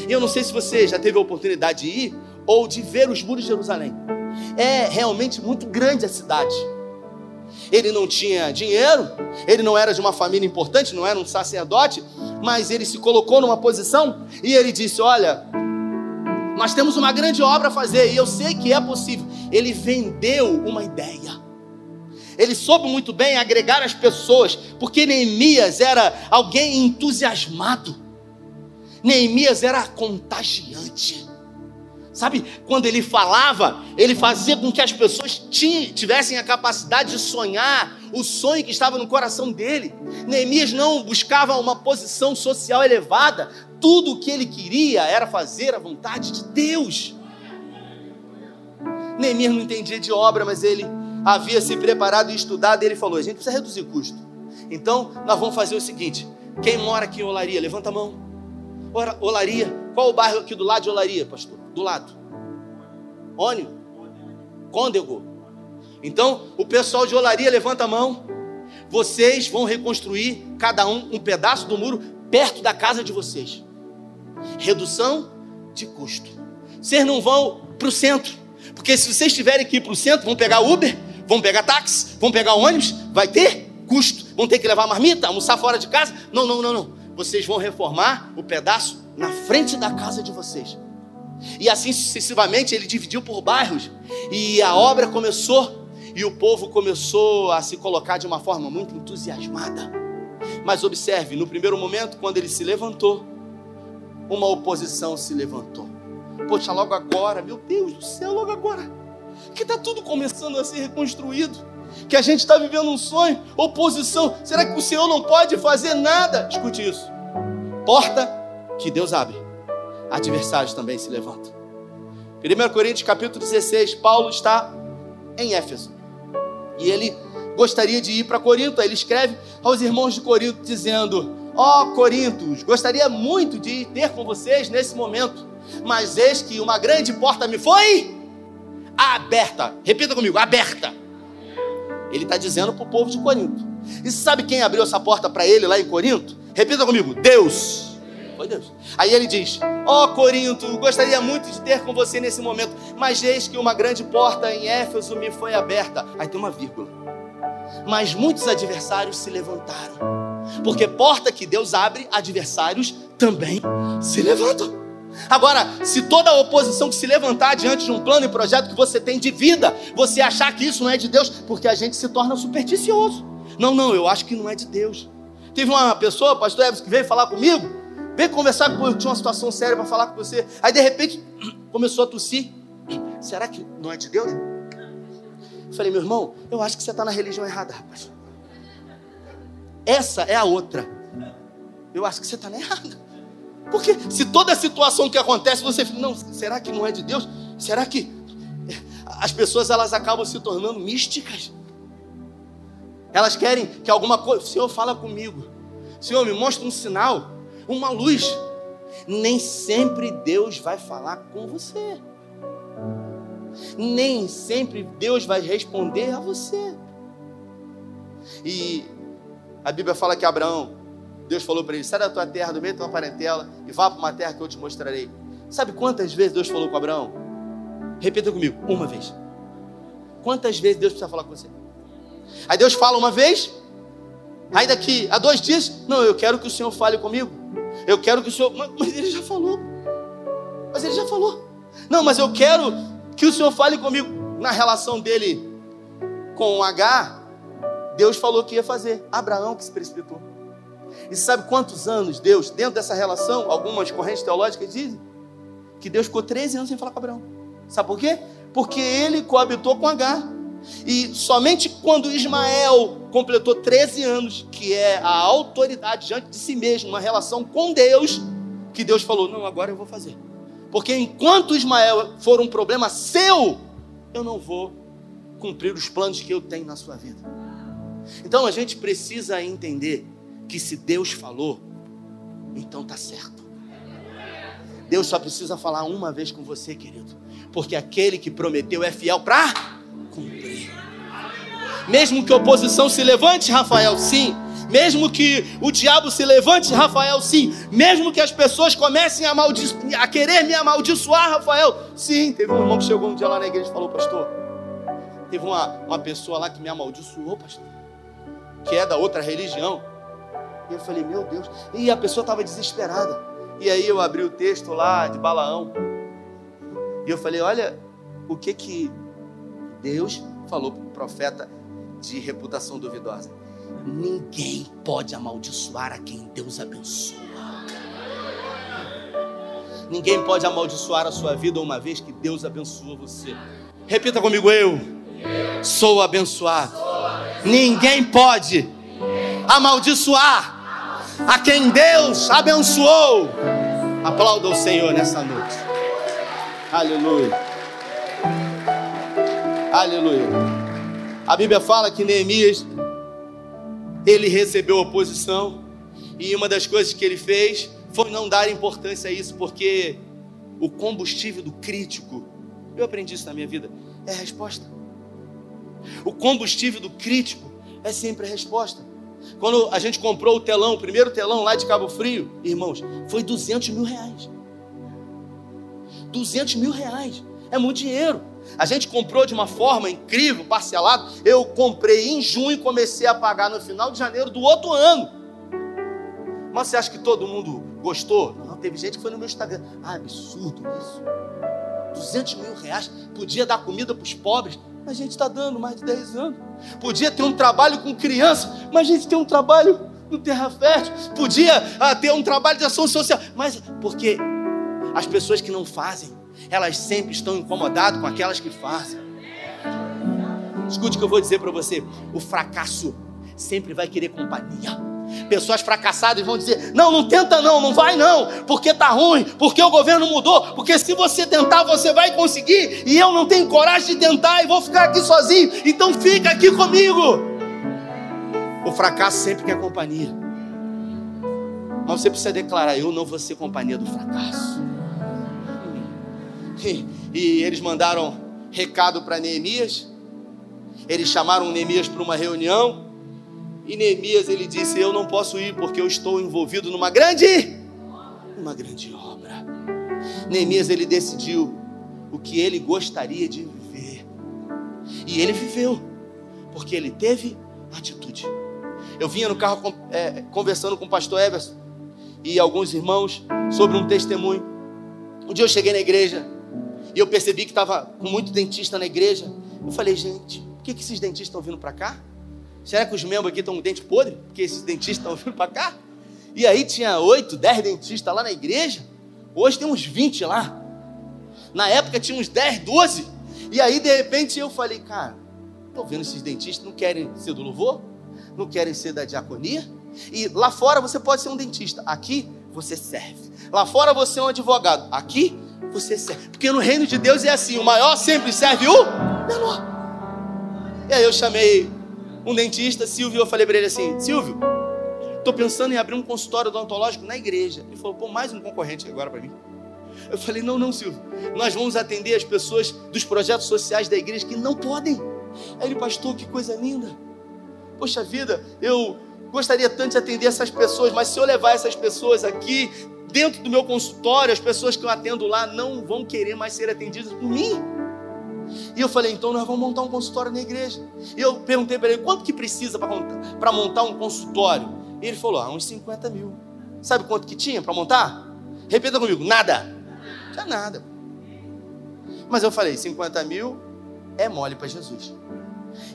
Speaker 2: E eu não sei se você já teve a oportunidade de ir ou de ver os muros de Jerusalém. É realmente muito grande a cidade. Ele não tinha dinheiro, ele não era de uma família importante, não era um sacerdote, mas ele se colocou numa posição e ele disse: Olha, nós temos uma grande obra a fazer e eu sei que é possível. Ele vendeu uma ideia. Ele soube muito bem agregar as pessoas, porque Neemias era alguém entusiasmado. Neemias era contagiante. Sabe, quando ele falava, ele fazia com que as pessoas tivessem a capacidade de sonhar o sonho que estava no coração dele. Neemias não buscava uma posição social elevada, tudo o que ele queria era fazer a vontade de Deus. Neemias não entendia de obra, mas ele havia se preparado e estudado, e ele falou: a gente precisa reduzir custo. Então, nós vamos fazer o seguinte: quem mora aqui em Olaria, levanta a mão. Olaria, qual o bairro aqui do lado de Olaria, pastor? do lado. Ônio. Côndego. Então, o pessoal de olaria levanta a mão. Vocês vão reconstruir cada um um pedaço do muro perto da casa de vocês. Redução de custo. Vocês não vão para o centro. Porque se vocês tiverem que ir para o centro, vão pegar Uber, vão pegar táxi, vão pegar ônibus, vai ter custo. Vão ter que levar marmita, almoçar fora de casa. Não, não, não, não. Vocês vão reformar o pedaço na frente da casa de vocês. E assim sucessivamente ele dividiu por bairros. E a obra começou e o povo começou a se colocar de uma forma muito entusiasmada. Mas observe, no primeiro momento, quando ele se levantou, uma oposição se levantou. Poxa, logo agora, meu Deus do céu, logo agora, que está tudo começando a ser reconstruído, que a gente está vivendo um sonho, oposição, será que o Senhor não pode fazer nada? Escute isso: porta que Deus abre adversários também se levantam. 1 Coríntios capítulo 16, Paulo está em Éfeso. E ele gostaria de ir para Corinto. Aí ele escreve aos irmãos de Corinto dizendo: Ó oh, Corintos, gostaria muito de ter com vocês nesse momento, mas eis que uma grande porta me foi aberta. Repita comigo: aberta. Ele está dizendo para o povo de Corinto. E sabe quem abriu essa porta para ele lá em Corinto? Repita comigo: Deus. Foi Deus. Aí ele diz: Ó oh, Corinto, gostaria muito de ter com você nesse momento, mas eis que uma grande porta em Éfeso me foi aberta. Aí tem uma vírgula. Mas muitos adversários se levantaram. Porque porta que Deus abre, adversários também se levantam. Agora, se toda oposição que se levantar diante de um plano e projeto que você tem de vida, você achar que isso não é de Deus, porque a gente se torna supersticioso. Não, não, eu acho que não é de Deus. Teve uma pessoa, pastor Eves, que veio falar comigo, Vem conversar comigo, eu tinha uma situação séria para falar com você. Aí de repente (clears throat) começou a tossir. (clears throat) Será que não é de Deus? Eu falei, meu irmão, eu acho que você está na religião errada, rapaz. Essa é a outra. Eu acho que você está na errada. Porque se toda situação que acontece, você fica, não, será que não é de Deus? Será que as pessoas elas acabam se tornando místicas? Elas querem que alguma coisa, Senhor, fala comigo. Senhor, me mostra um sinal uma luz. Nem sempre Deus vai falar com você. Nem sempre Deus vai responder a você. E a Bíblia fala que Abraão, Deus falou para ele: sai da tua terra, do meio da tua parentela, e vá para uma terra que eu te mostrarei. Sabe quantas vezes Deus falou com Abraão? Repita comigo, uma vez. Quantas vezes Deus precisa falar com você? Aí Deus fala uma vez, aí daqui a dois dias, não, eu quero que o Senhor fale comigo. Eu quero que o Senhor. Mas ele já falou. Mas ele já falou. Não, mas eu quero que o Senhor fale comigo. Na relação dele com H, Deus falou que ia fazer. Abraão que se precipitou. E sabe quantos anos Deus, dentro dessa relação, algumas correntes teológicas dizem que Deus ficou 13 anos sem falar com Abraão. Sabe por quê? Porque ele coabitou com H. E somente quando Ismael completou 13 anos, que é a autoridade diante de si mesmo, uma relação com Deus, que Deus falou: Não, agora eu vou fazer. Porque enquanto Ismael for um problema seu, eu não vou cumprir os planos que eu tenho na sua vida. Então a gente precisa entender que se Deus falou, então tá certo. Deus só precisa falar uma vez com você, querido, porque aquele que prometeu é fiel para cumprir. Mesmo que a oposição se levante, Rafael, sim. Mesmo que o diabo se levante, Rafael, sim. Mesmo que as pessoas comecem a, a querer me amaldiçoar, Rafael, sim. Teve um irmão que chegou um dia lá na igreja e falou, pastor, teve uma, uma pessoa lá que me amaldiçoou, pastor, que é da outra religião. E eu falei, meu Deus. E a pessoa estava desesperada. E aí eu abri o texto lá de Balaão. E eu falei, olha o que que Deus falou para o profeta de reputação duvidosa. Ninguém pode amaldiçoar a quem Deus abençoa. Ninguém pode amaldiçoar a sua vida uma vez que Deus abençoa você. Repita comigo, eu sou abençoado. Ninguém pode amaldiçoar a quem Deus abençoou. Aplauda o Senhor nessa noite. Aleluia. Aleluia. A Bíblia fala que Neemias ele recebeu oposição e uma das coisas que ele fez foi não dar importância a isso, porque o combustível do crítico, eu aprendi isso na minha vida, é a resposta. O combustível do crítico é sempre a resposta. Quando a gente comprou o telão, o primeiro telão lá de Cabo Frio, irmãos, foi 200 mil reais. 200 mil reais. É muito dinheiro. A gente comprou de uma forma incrível, parcelado. Eu comprei em junho e comecei a pagar no final de janeiro do outro ano. Mas você acha que todo mundo gostou? Não, teve gente que foi no meu Instagram. Ah, absurdo isso. 200 mil reais. Podia dar comida para os pobres. Mas a gente está dando mais de 10 anos. Podia ter um trabalho com criança. Mas a gente tem um trabalho no Terra Fértil. Podia ah, ter um trabalho de ação social. Mas porque as pessoas que não fazem elas sempre estão incomodadas com aquelas que fazem. Escute o que eu vou dizer para você: o fracasso sempre vai querer companhia. Pessoas fracassadas vão dizer: não, não tenta não, não vai não, porque tá ruim, porque o governo mudou, porque se você tentar você vai conseguir, e eu não tenho coragem de tentar e vou ficar aqui sozinho, então fica aqui comigo. O fracasso sempre quer companhia, mas você precisa declarar: eu não vou ser companhia do fracasso. E, e eles mandaram recado para Neemias. Eles chamaram Neemias para uma reunião. E Neemias ele disse: Eu não posso ir porque eu estou envolvido numa grande, uma grande obra. Neemias ele decidiu o que ele gostaria de viver. E ele viveu, porque ele teve atitude. Eu vinha no carro é, conversando com o pastor Everson e alguns irmãos sobre um testemunho. Um dia eu cheguei na igreja e eu percebi que estava com muito dentista na igreja. Eu falei, gente, por que, que esses dentistas estão vindo para cá? Será que os membros aqui estão com dente podre? Porque esses dentistas estão vindo para cá? E aí tinha oito, dez dentistas lá na igreja. Hoje tem uns 20 lá. Na época tinha uns 10, 12. E aí, de repente, eu falei, cara, estou vendo esses dentistas, não querem ser do louvor? Não querem ser da diaconia? E lá fora você pode ser um dentista. Aqui você serve. Lá fora você é um advogado. Aqui você serve. Porque no reino de Deus é assim: o maior sempre serve o menor. E aí eu chamei um dentista, Silvio, eu falei para ele assim: Silvio, estou pensando em abrir um consultório odontológico na igreja. Ele falou: pô, mais um concorrente agora para mim. Eu falei: não, não, Silvio, nós vamos atender as pessoas dos projetos sociais da igreja que não podem. Aí ele, pastor, que coisa linda. Poxa vida, eu gostaria tanto de atender essas pessoas, mas se eu levar essas pessoas aqui, dentro do meu consultório, as pessoas que eu atendo lá não vão querer mais ser atendidas por mim. E eu falei, então nós vamos montar um consultório na igreja. E eu perguntei para ele, quanto que precisa para montar um consultório? E ele falou, ah, uns 50 mil. Sabe quanto que tinha para montar? Repita comigo, nada. Já nada. Mas eu falei, 50 mil é mole para Jesus.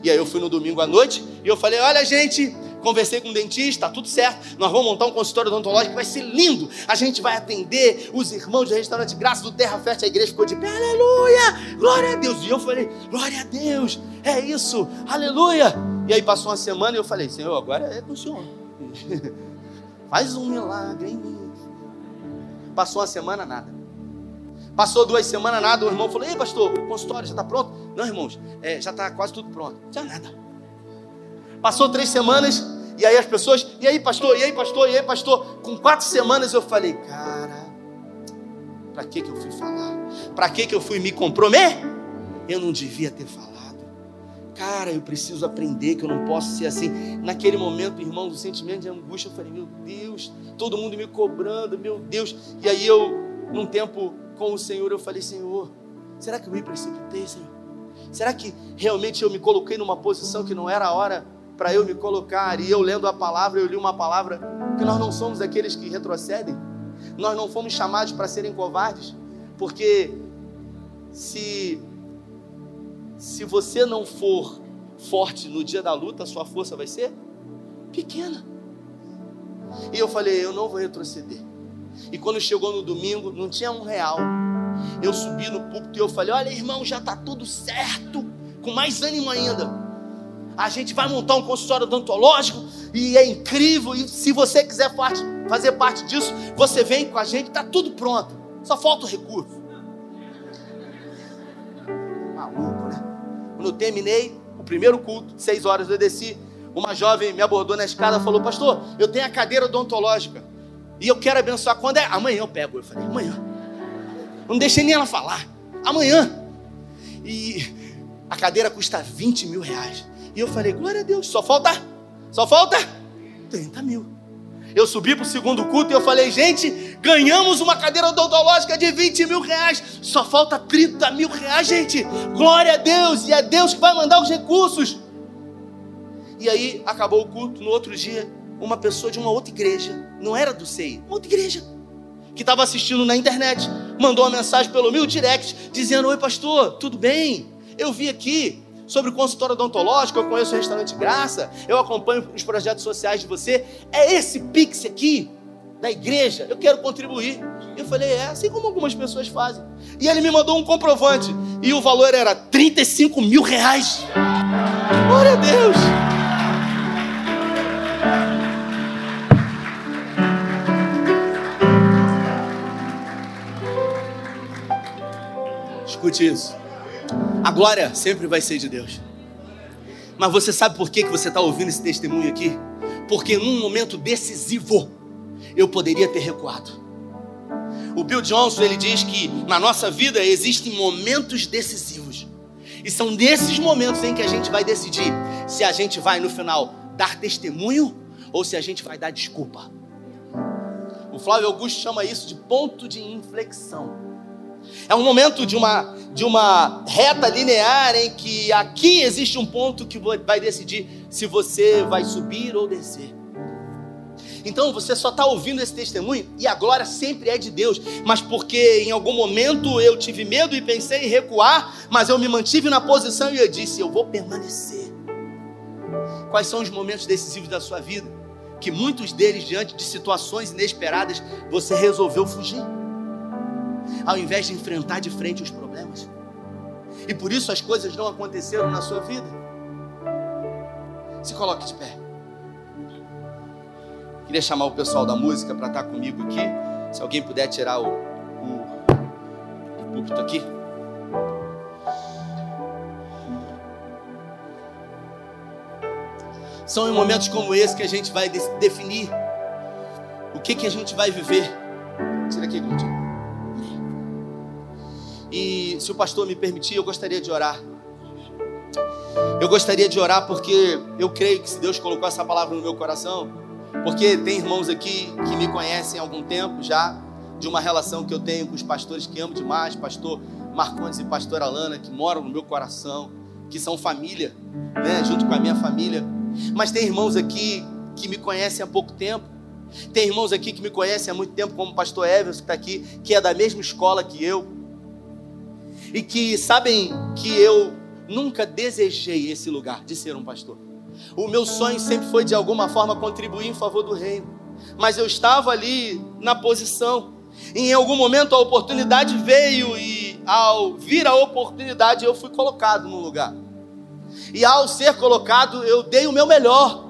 Speaker 2: E aí eu fui no domingo à noite e eu falei, olha gente, Conversei com um dentista, tá tudo certo. Nós vamos montar um consultório odontológico vai ser lindo. A gente vai atender os irmãos do restaurante Graça do Terra Fértil. A igreja ficou de pé, aleluia, glória a Deus. E eu falei, glória a Deus, é isso, aleluia. E aí passou uma semana e eu falei, Senhor, agora é com o Senhor. (laughs) Faz um milagre em mim. Passou uma semana, nada. Passou duas semanas, nada. O irmão falou: Ei, pastor, o consultório já está pronto? Não, irmãos, é, já está quase tudo pronto. Tinha nada. Passou três semanas, e aí as pessoas, e aí, pastor, e aí, pastor, e aí, pastor. Com quatro semanas eu falei, cara, para que, que eu fui falar? Para que, que eu fui me comprometer? Eu não devia ter falado. Cara, eu preciso aprender que eu não posso ser assim. Naquele momento, irmão, o sentimento de angústia, eu falei, meu Deus, todo mundo me cobrando, meu Deus. E aí eu, num tempo com o Senhor, eu falei, Senhor, será que eu me precipitei, Senhor? Será que realmente eu me coloquei numa posição que não era a hora para eu me colocar? E eu lendo a palavra, eu li uma palavra que nós não somos aqueles que retrocedem. Nós não fomos chamados para serem covardes, porque se se você não for forte no dia da luta, a sua força vai ser pequena. E eu falei, eu não vou retroceder. E quando chegou no domingo, não tinha um real. Eu subi no púlpito e eu falei, olha irmão, já está tudo certo. Com mais ânimo ainda. A gente vai montar um consultório odontológico e é incrível. E se você quiser parte, fazer parte disso, você vem com a gente, está tudo pronto. Só falta o recurso. Maluco, né? Quando eu terminei o primeiro culto, seis horas eu desci, uma jovem me abordou na escada e falou: Pastor, eu tenho a cadeira odontológica e eu quero abençoar. Quando é? Amanhã eu pego. Eu falei: Amanhã. Não deixei nem ela falar. Amanhã. E a cadeira custa 20 mil reais. E eu falei: Glória a Deus, só falta? Só falta? 30 mil. Eu subi para o segundo culto e eu falei, gente, ganhamos uma cadeira odontológica de 20 mil reais. Só falta 30 mil reais, gente. Glória a Deus. E é Deus que vai mandar os recursos. E aí acabou o culto. No outro dia, uma pessoa de uma outra igreja, não era do SEI, uma outra igreja, que estava assistindo na internet, mandou uma mensagem pelo meu direct, dizendo: Oi, pastor, tudo bem? Eu vi aqui sobre consultório odontológico, eu conheço o restaurante Graça, eu acompanho os projetos sociais de você. É esse Pix aqui da igreja, eu quero contribuir. Eu falei, é assim como algumas pessoas fazem. E ele me mandou um comprovante. E o valor era 35 mil reais. Glória a Deus. Escute isso. A glória sempre vai ser de Deus. Mas você sabe por que, que você está ouvindo esse testemunho aqui? Porque num momento decisivo, eu poderia ter recuado. O Bill Johnson ele diz que na nossa vida existem momentos decisivos. E são nesses momentos em que a gente vai decidir se a gente vai no final dar testemunho ou se a gente vai dar desculpa. O Flávio Augusto chama isso de ponto de inflexão. É um momento de uma, de uma reta linear em que aqui existe um ponto que vai decidir se você vai subir ou descer. Então você só está ouvindo esse testemunho e a glória sempre é de Deus, mas porque em algum momento eu tive medo e pensei em recuar, mas eu me mantive na posição e eu disse: eu vou permanecer. Quais são os momentos decisivos da sua vida? Que muitos deles, diante de situações inesperadas, você resolveu fugir ao invés de enfrentar de frente os problemas. E por isso as coisas não aconteceram na sua vida. Se coloque de pé. Queria chamar o pessoal da música para estar comigo aqui. Se alguém puder tirar o, o, o púlpito aqui. São em momentos como esse que a gente vai definir o que, que a gente vai viver. Tira aqui, Glúdio. Se o pastor me permitir, eu gostaria de orar. Eu gostaria de orar porque eu creio que se Deus colocou essa palavra no meu coração, porque tem irmãos aqui que me conhecem há algum tempo já, de uma relação que eu tenho com os pastores que amo demais, pastor Marcondes e pastor Alana, que moram no meu coração, que são família, né, junto com a minha família. Mas tem irmãos aqui que me conhecem há pouco tempo. Tem irmãos aqui que me conhecem há muito tempo, como o pastor Everson, que está aqui, que é da mesma escola que eu e que sabem que eu nunca desejei esse lugar de ser um pastor. O meu sonho sempre foi de alguma forma contribuir em favor do reino, mas eu estava ali na posição. Em algum momento a oportunidade veio e ao vir a oportunidade eu fui colocado no lugar. E ao ser colocado, eu dei o meu melhor.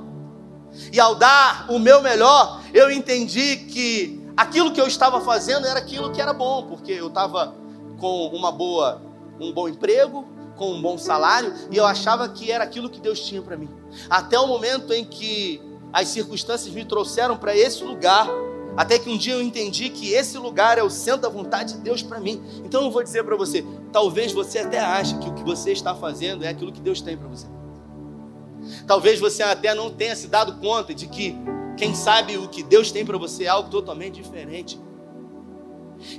Speaker 2: E ao dar o meu melhor, eu entendi que aquilo que eu estava fazendo era aquilo que era bom, porque eu estava com uma boa, um bom emprego, com um bom salário e eu achava que era aquilo que Deus tinha para mim. Até o momento em que as circunstâncias me trouxeram para esse lugar, até que um dia eu entendi que esse lugar é o centro da vontade de Deus para mim. Então eu vou dizer para você, talvez você até ache que o que você está fazendo é aquilo que Deus tem para você. Talvez você até não tenha se dado conta de que quem sabe o que Deus tem para você é algo totalmente diferente.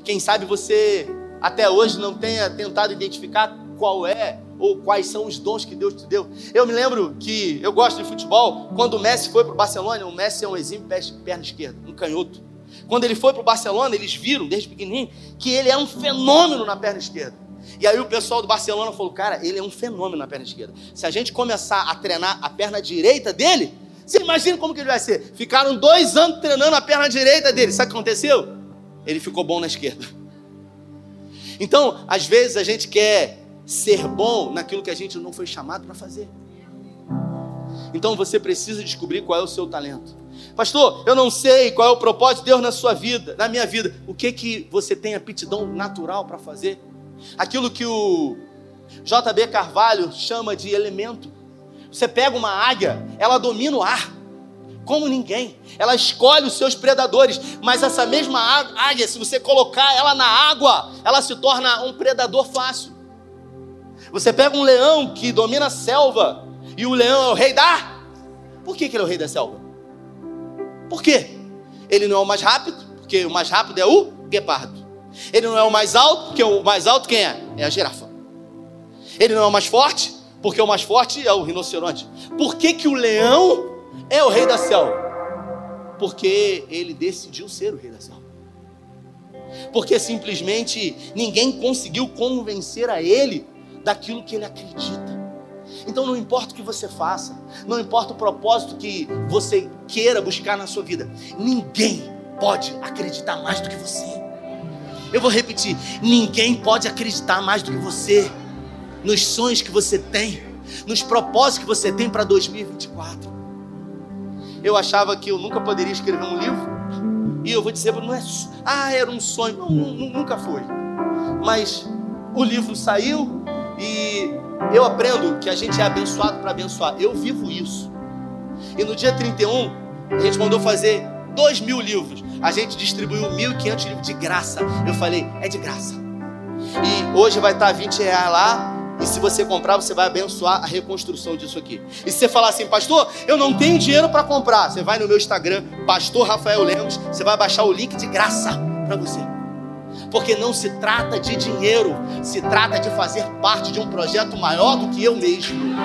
Speaker 2: Quem sabe você até hoje não tenha tentado identificar qual é ou quais são os dons que Deus te deu. Eu me lembro que eu gosto de futebol. Quando o Messi foi para o Barcelona, o Messi é um exímio perna esquerda, um canhoto. Quando ele foi para o Barcelona, eles viram desde pequenininho que ele é um fenômeno na perna esquerda. E aí o pessoal do Barcelona falou: Cara, ele é um fenômeno na perna esquerda. Se a gente começar a treinar a perna direita dele, você imagina como que ele vai ser? Ficaram dois anos treinando a perna direita dele. Sabe o que aconteceu? Ele ficou bom na esquerda. Então, às vezes a gente quer ser bom naquilo que a gente não foi chamado para fazer. Então você precisa descobrir qual é o seu talento. Pastor, eu não sei qual é o propósito de Deus na sua vida, na minha vida. O que que você tem aptidão natural para fazer? Aquilo que o JB Carvalho chama de elemento. Você pega uma águia, ela domina o ar como ninguém. Ela escolhe os seus predadores, mas essa mesma águia, se você colocar ela na água, ela se torna um predador fácil. Você pega um leão que domina a selva e o leão é o rei da. Por que, que ele é o rei da selva? Por quê? Ele não é o mais rápido, porque o mais rápido é o guepardo. Ele não é o mais alto, porque o mais alto quem é? É a girafa. Ele não é o mais forte, porque o mais forte é o rinoceronte. Por que, que o leão é o rei da selva? Porque ele decidiu ser o rei da selva. Porque simplesmente ninguém conseguiu convencer a ele daquilo que ele acredita. Então não importa o que você faça, não importa o propósito que você queira buscar na sua vida, ninguém pode acreditar mais do que você. Eu vou repetir: ninguém pode acreditar mais do que você nos sonhos que você tem, nos propósitos que você tem para 2024. Eu achava que eu nunca poderia escrever um livro, e eu vou dizer, não é, ah, era um sonho, não, nunca foi. Mas o livro saiu, e eu aprendo que a gente é abençoado para abençoar. Eu vivo isso. E no dia 31, a gente mandou fazer dois mil livros. A gente distribuiu 1.500 livros de graça. Eu falei, é de graça. E hoje vai estar 20 reais lá. E se você comprar, você vai abençoar a reconstrução disso aqui. E se você falar assim, pastor, eu não tenho dinheiro para comprar, você vai no meu Instagram, Pastor Rafael Lemos, você vai baixar o link de graça para você porque não se trata de dinheiro, se trata de fazer parte de um projeto maior do que eu mesmo.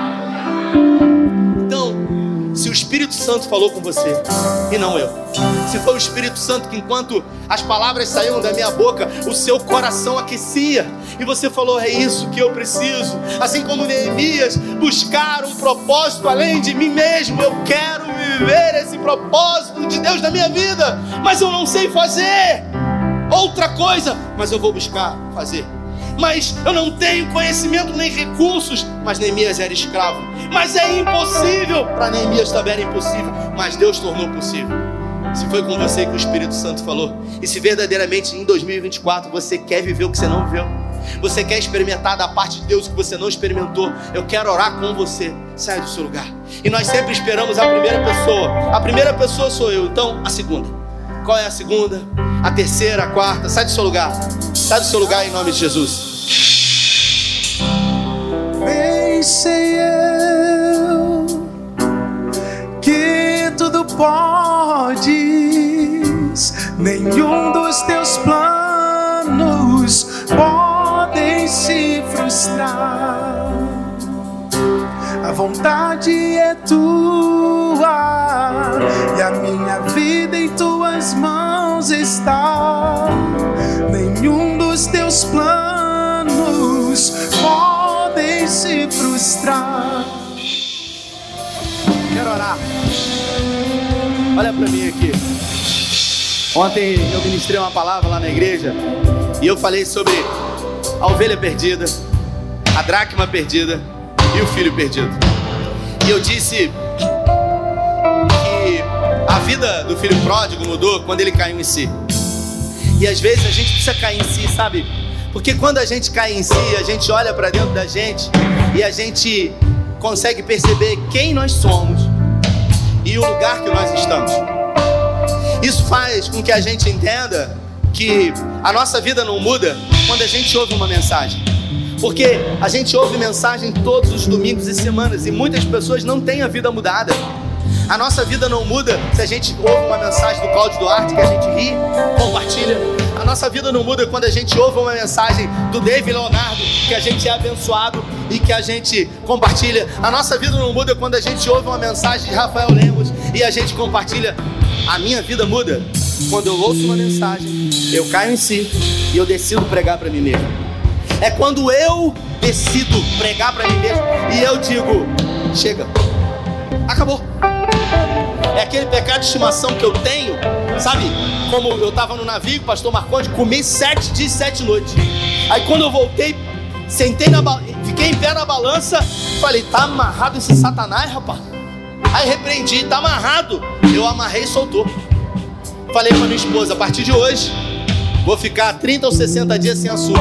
Speaker 2: Se o Espírito Santo falou com você e não eu, se foi o Espírito Santo que enquanto as palavras saíam da minha boca, o seu coração aquecia e você falou: é isso que eu preciso. Assim como Neemias, buscar um propósito além de mim mesmo, eu quero viver esse propósito de Deus na minha vida, mas eu não sei fazer outra coisa, mas eu vou buscar fazer. Mas eu não tenho conhecimento nem recursos. Mas Neemias era escravo. Mas é impossível. Para Neemias também era impossível. Mas Deus tornou possível. Se foi com você que o Espírito Santo falou. E se verdadeiramente em 2024 você quer viver o que você não viveu. Você quer experimentar da parte de Deus o que você não experimentou. Eu quero orar com você. Sai do seu lugar. E nós sempre esperamos a primeira pessoa. A primeira pessoa sou eu. Então, a segunda. Qual é a segunda? A terceira, a quarta. Sai do seu lugar. Sai do seu lugar em nome de Jesus.
Speaker 3: Bem sei eu que tudo podes, nenhum dos teus planos podem se frustrar. A vontade é tua e a minha vida em tuas mãos está. Nenhum dos teus planos podem se frustrar.
Speaker 2: Quero orar. Olha para mim aqui. Ontem eu ministrei uma palavra lá na igreja e eu falei sobre a ovelha perdida, a dracma perdida e o filho perdido. E eu disse a vida do filho pródigo mudou quando ele caiu em si. E às vezes a gente precisa cair em si, sabe? Porque quando a gente cai em si, a gente olha para dentro da gente e a gente consegue perceber quem nós somos e o lugar que nós estamos. Isso faz com que a gente entenda que a nossa vida não muda quando a gente ouve uma mensagem. Porque a gente ouve mensagem todos os domingos e semanas e muitas pessoas não têm a vida mudada. A nossa vida não muda se a gente ouve uma mensagem do Cláudio Duarte que a gente ri, compartilha. A nossa vida não muda quando a gente ouve uma mensagem do David Leonardo que a gente é abençoado e que a gente compartilha. A nossa vida não muda quando a gente ouve uma mensagem de Rafael Lemos e a gente compartilha. A minha vida muda quando eu ouço uma mensagem, eu caio em si e eu decido pregar para mim mesmo. É quando eu decido pregar para mim mesmo e eu digo: chega, acabou aquele pecado de estimação que eu tenho, sabe? Como eu estava no navio, pastor Marconde, comi sete dias, sete noites. Aí quando eu voltei, sentei na fiquei em pé na balança, falei, tá amarrado esse satanás, rapaz? Aí repreendi, tá amarrado. Eu amarrei e soltou. Falei para minha esposa, a partir de hoje, vou ficar 30 ou 60 dias sem açúcar.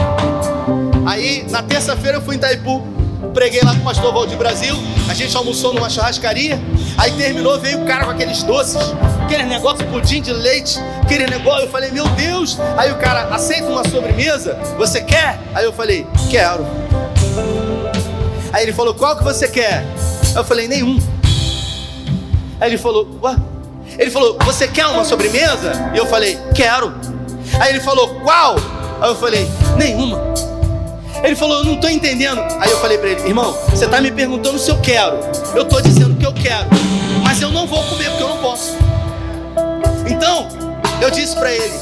Speaker 2: Aí, na terça-feira, eu fui em Itaipu preguei lá com o pastor Valdir Brasil, a gente almoçou numa churrascaria, aí terminou, veio o cara com aqueles doces, aqueles negócios pudim de leite, aquele negócio, eu falei, meu Deus, aí o cara, aceita uma sobremesa? Você quer? Aí eu falei, quero. Aí ele falou, qual que você quer? Eu falei, nenhum. Aí ele falou, ué? Ele falou, você quer uma sobremesa? E eu falei, quero. Aí ele falou, qual? Aí eu falei, nenhuma. Ele falou, eu não estou entendendo. Aí eu falei para ele, irmão, você está me perguntando se eu quero. Eu estou dizendo que eu quero, mas eu não vou comer porque eu não posso. Então, eu disse para ele,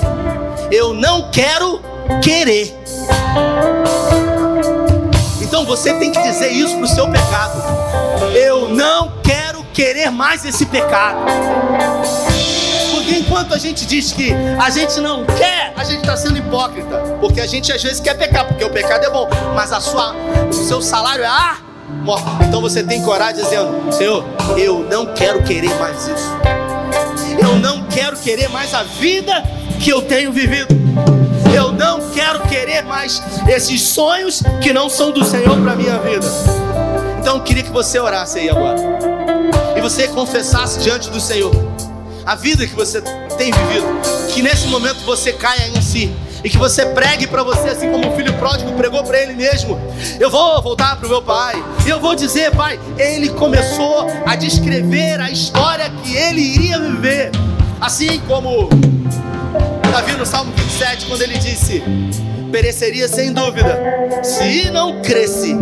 Speaker 2: eu não quero querer. Então você tem que dizer isso para o seu pecado. Eu não quero querer mais esse pecado. Enquanto a gente diz que a gente não quer, a gente está sendo hipócrita. Porque a gente às vezes quer pecar, porque o pecado é bom, mas a sua, o seu salário é a morte. Então você tem que orar dizendo: Senhor, eu não quero querer mais isso. Eu não quero querer mais a vida que eu tenho vivido. Eu não quero querer mais esses sonhos que não são do Senhor para minha vida. Então eu queria que você orasse aí agora. E você confessasse diante do Senhor a vida que você tem vivido, que nesse momento você caia em si e que você pregue para você, assim como o filho pródigo pregou para ele mesmo. Eu vou voltar para o meu pai, e eu vou dizer, pai, ele começou a descrever a história que ele iria viver, assim como Davi no Salmo 27, quando ele disse: pereceria sem dúvida, se não cresce,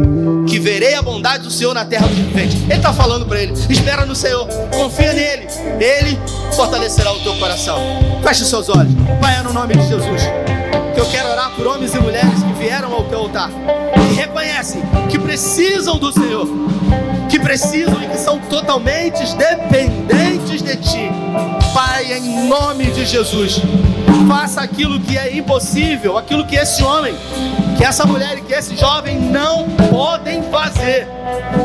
Speaker 2: que verei a bondade do Senhor na terra dos viventes. Ele está falando para ele: espera no Senhor, confia nele, ele fortalecerá o teu coração. Feche seus olhos, Pai, é no nome de Jesus. Que eu quero orar por homens e mulheres que vieram ao teu altar e reconhecem que precisam do Senhor, que precisam e que são totalmente dependentes de Ti. Pai, em nome de Jesus faça aquilo que é impossível, aquilo que esse homem, que essa mulher e que esse jovem não podem fazer,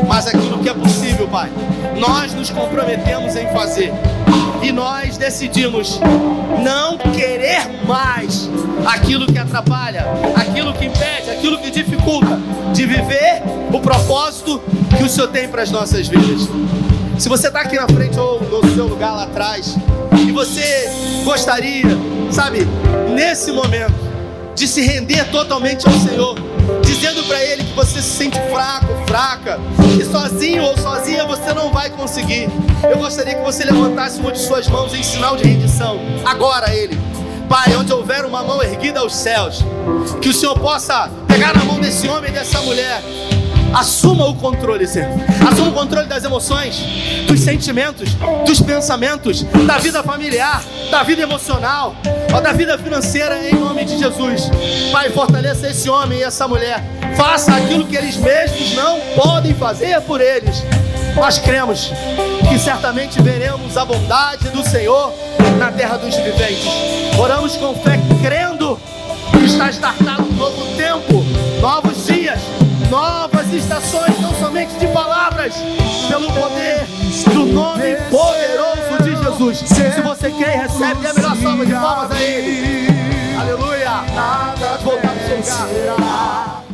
Speaker 2: mas aquilo que é possível, Pai. Nós nos comprometemos em fazer e nós decidimos não querer mais aquilo que atrapalha, aquilo que impede, aquilo que dificulta de viver o propósito que o Senhor tem para as nossas vidas. Se você está aqui na frente ou no seu lugar lá atrás e você gostaria sabe, nesse momento, de se render totalmente ao Senhor, dizendo para Ele que você se sente fraco, fraca, que sozinho ou sozinha você não vai conseguir. Eu gostaria que você levantasse uma de suas mãos em sinal de rendição, agora Ele. Pai, onde houver uma mão erguida aos céus, que o Senhor possa pegar na mão desse homem e dessa mulher Assuma o controle, Senhor. Assuma o controle das emoções, dos sentimentos, dos pensamentos, da vida familiar, da vida emocional, ou da vida financeira, em nome de Jesus. Pai, fortaleça esse homem e essa mulher. Faça aquilo que eles mesmos não podem fazer por eles. Nós cremos que certamente veremos a bondade do Senhor na terra dos viventes. Oramos com fé, crendo que está estartado um novo tempo, novos dias novas estações, não somente de palavras, pelo poder do nome poderoso de Jesus. Se você quer, recebe a melhor salva de palmas a Ele. Aleluia.
Speaker 3: Nada
Speaker 2: voltar seu lugar.
Speaker 3: vencerá.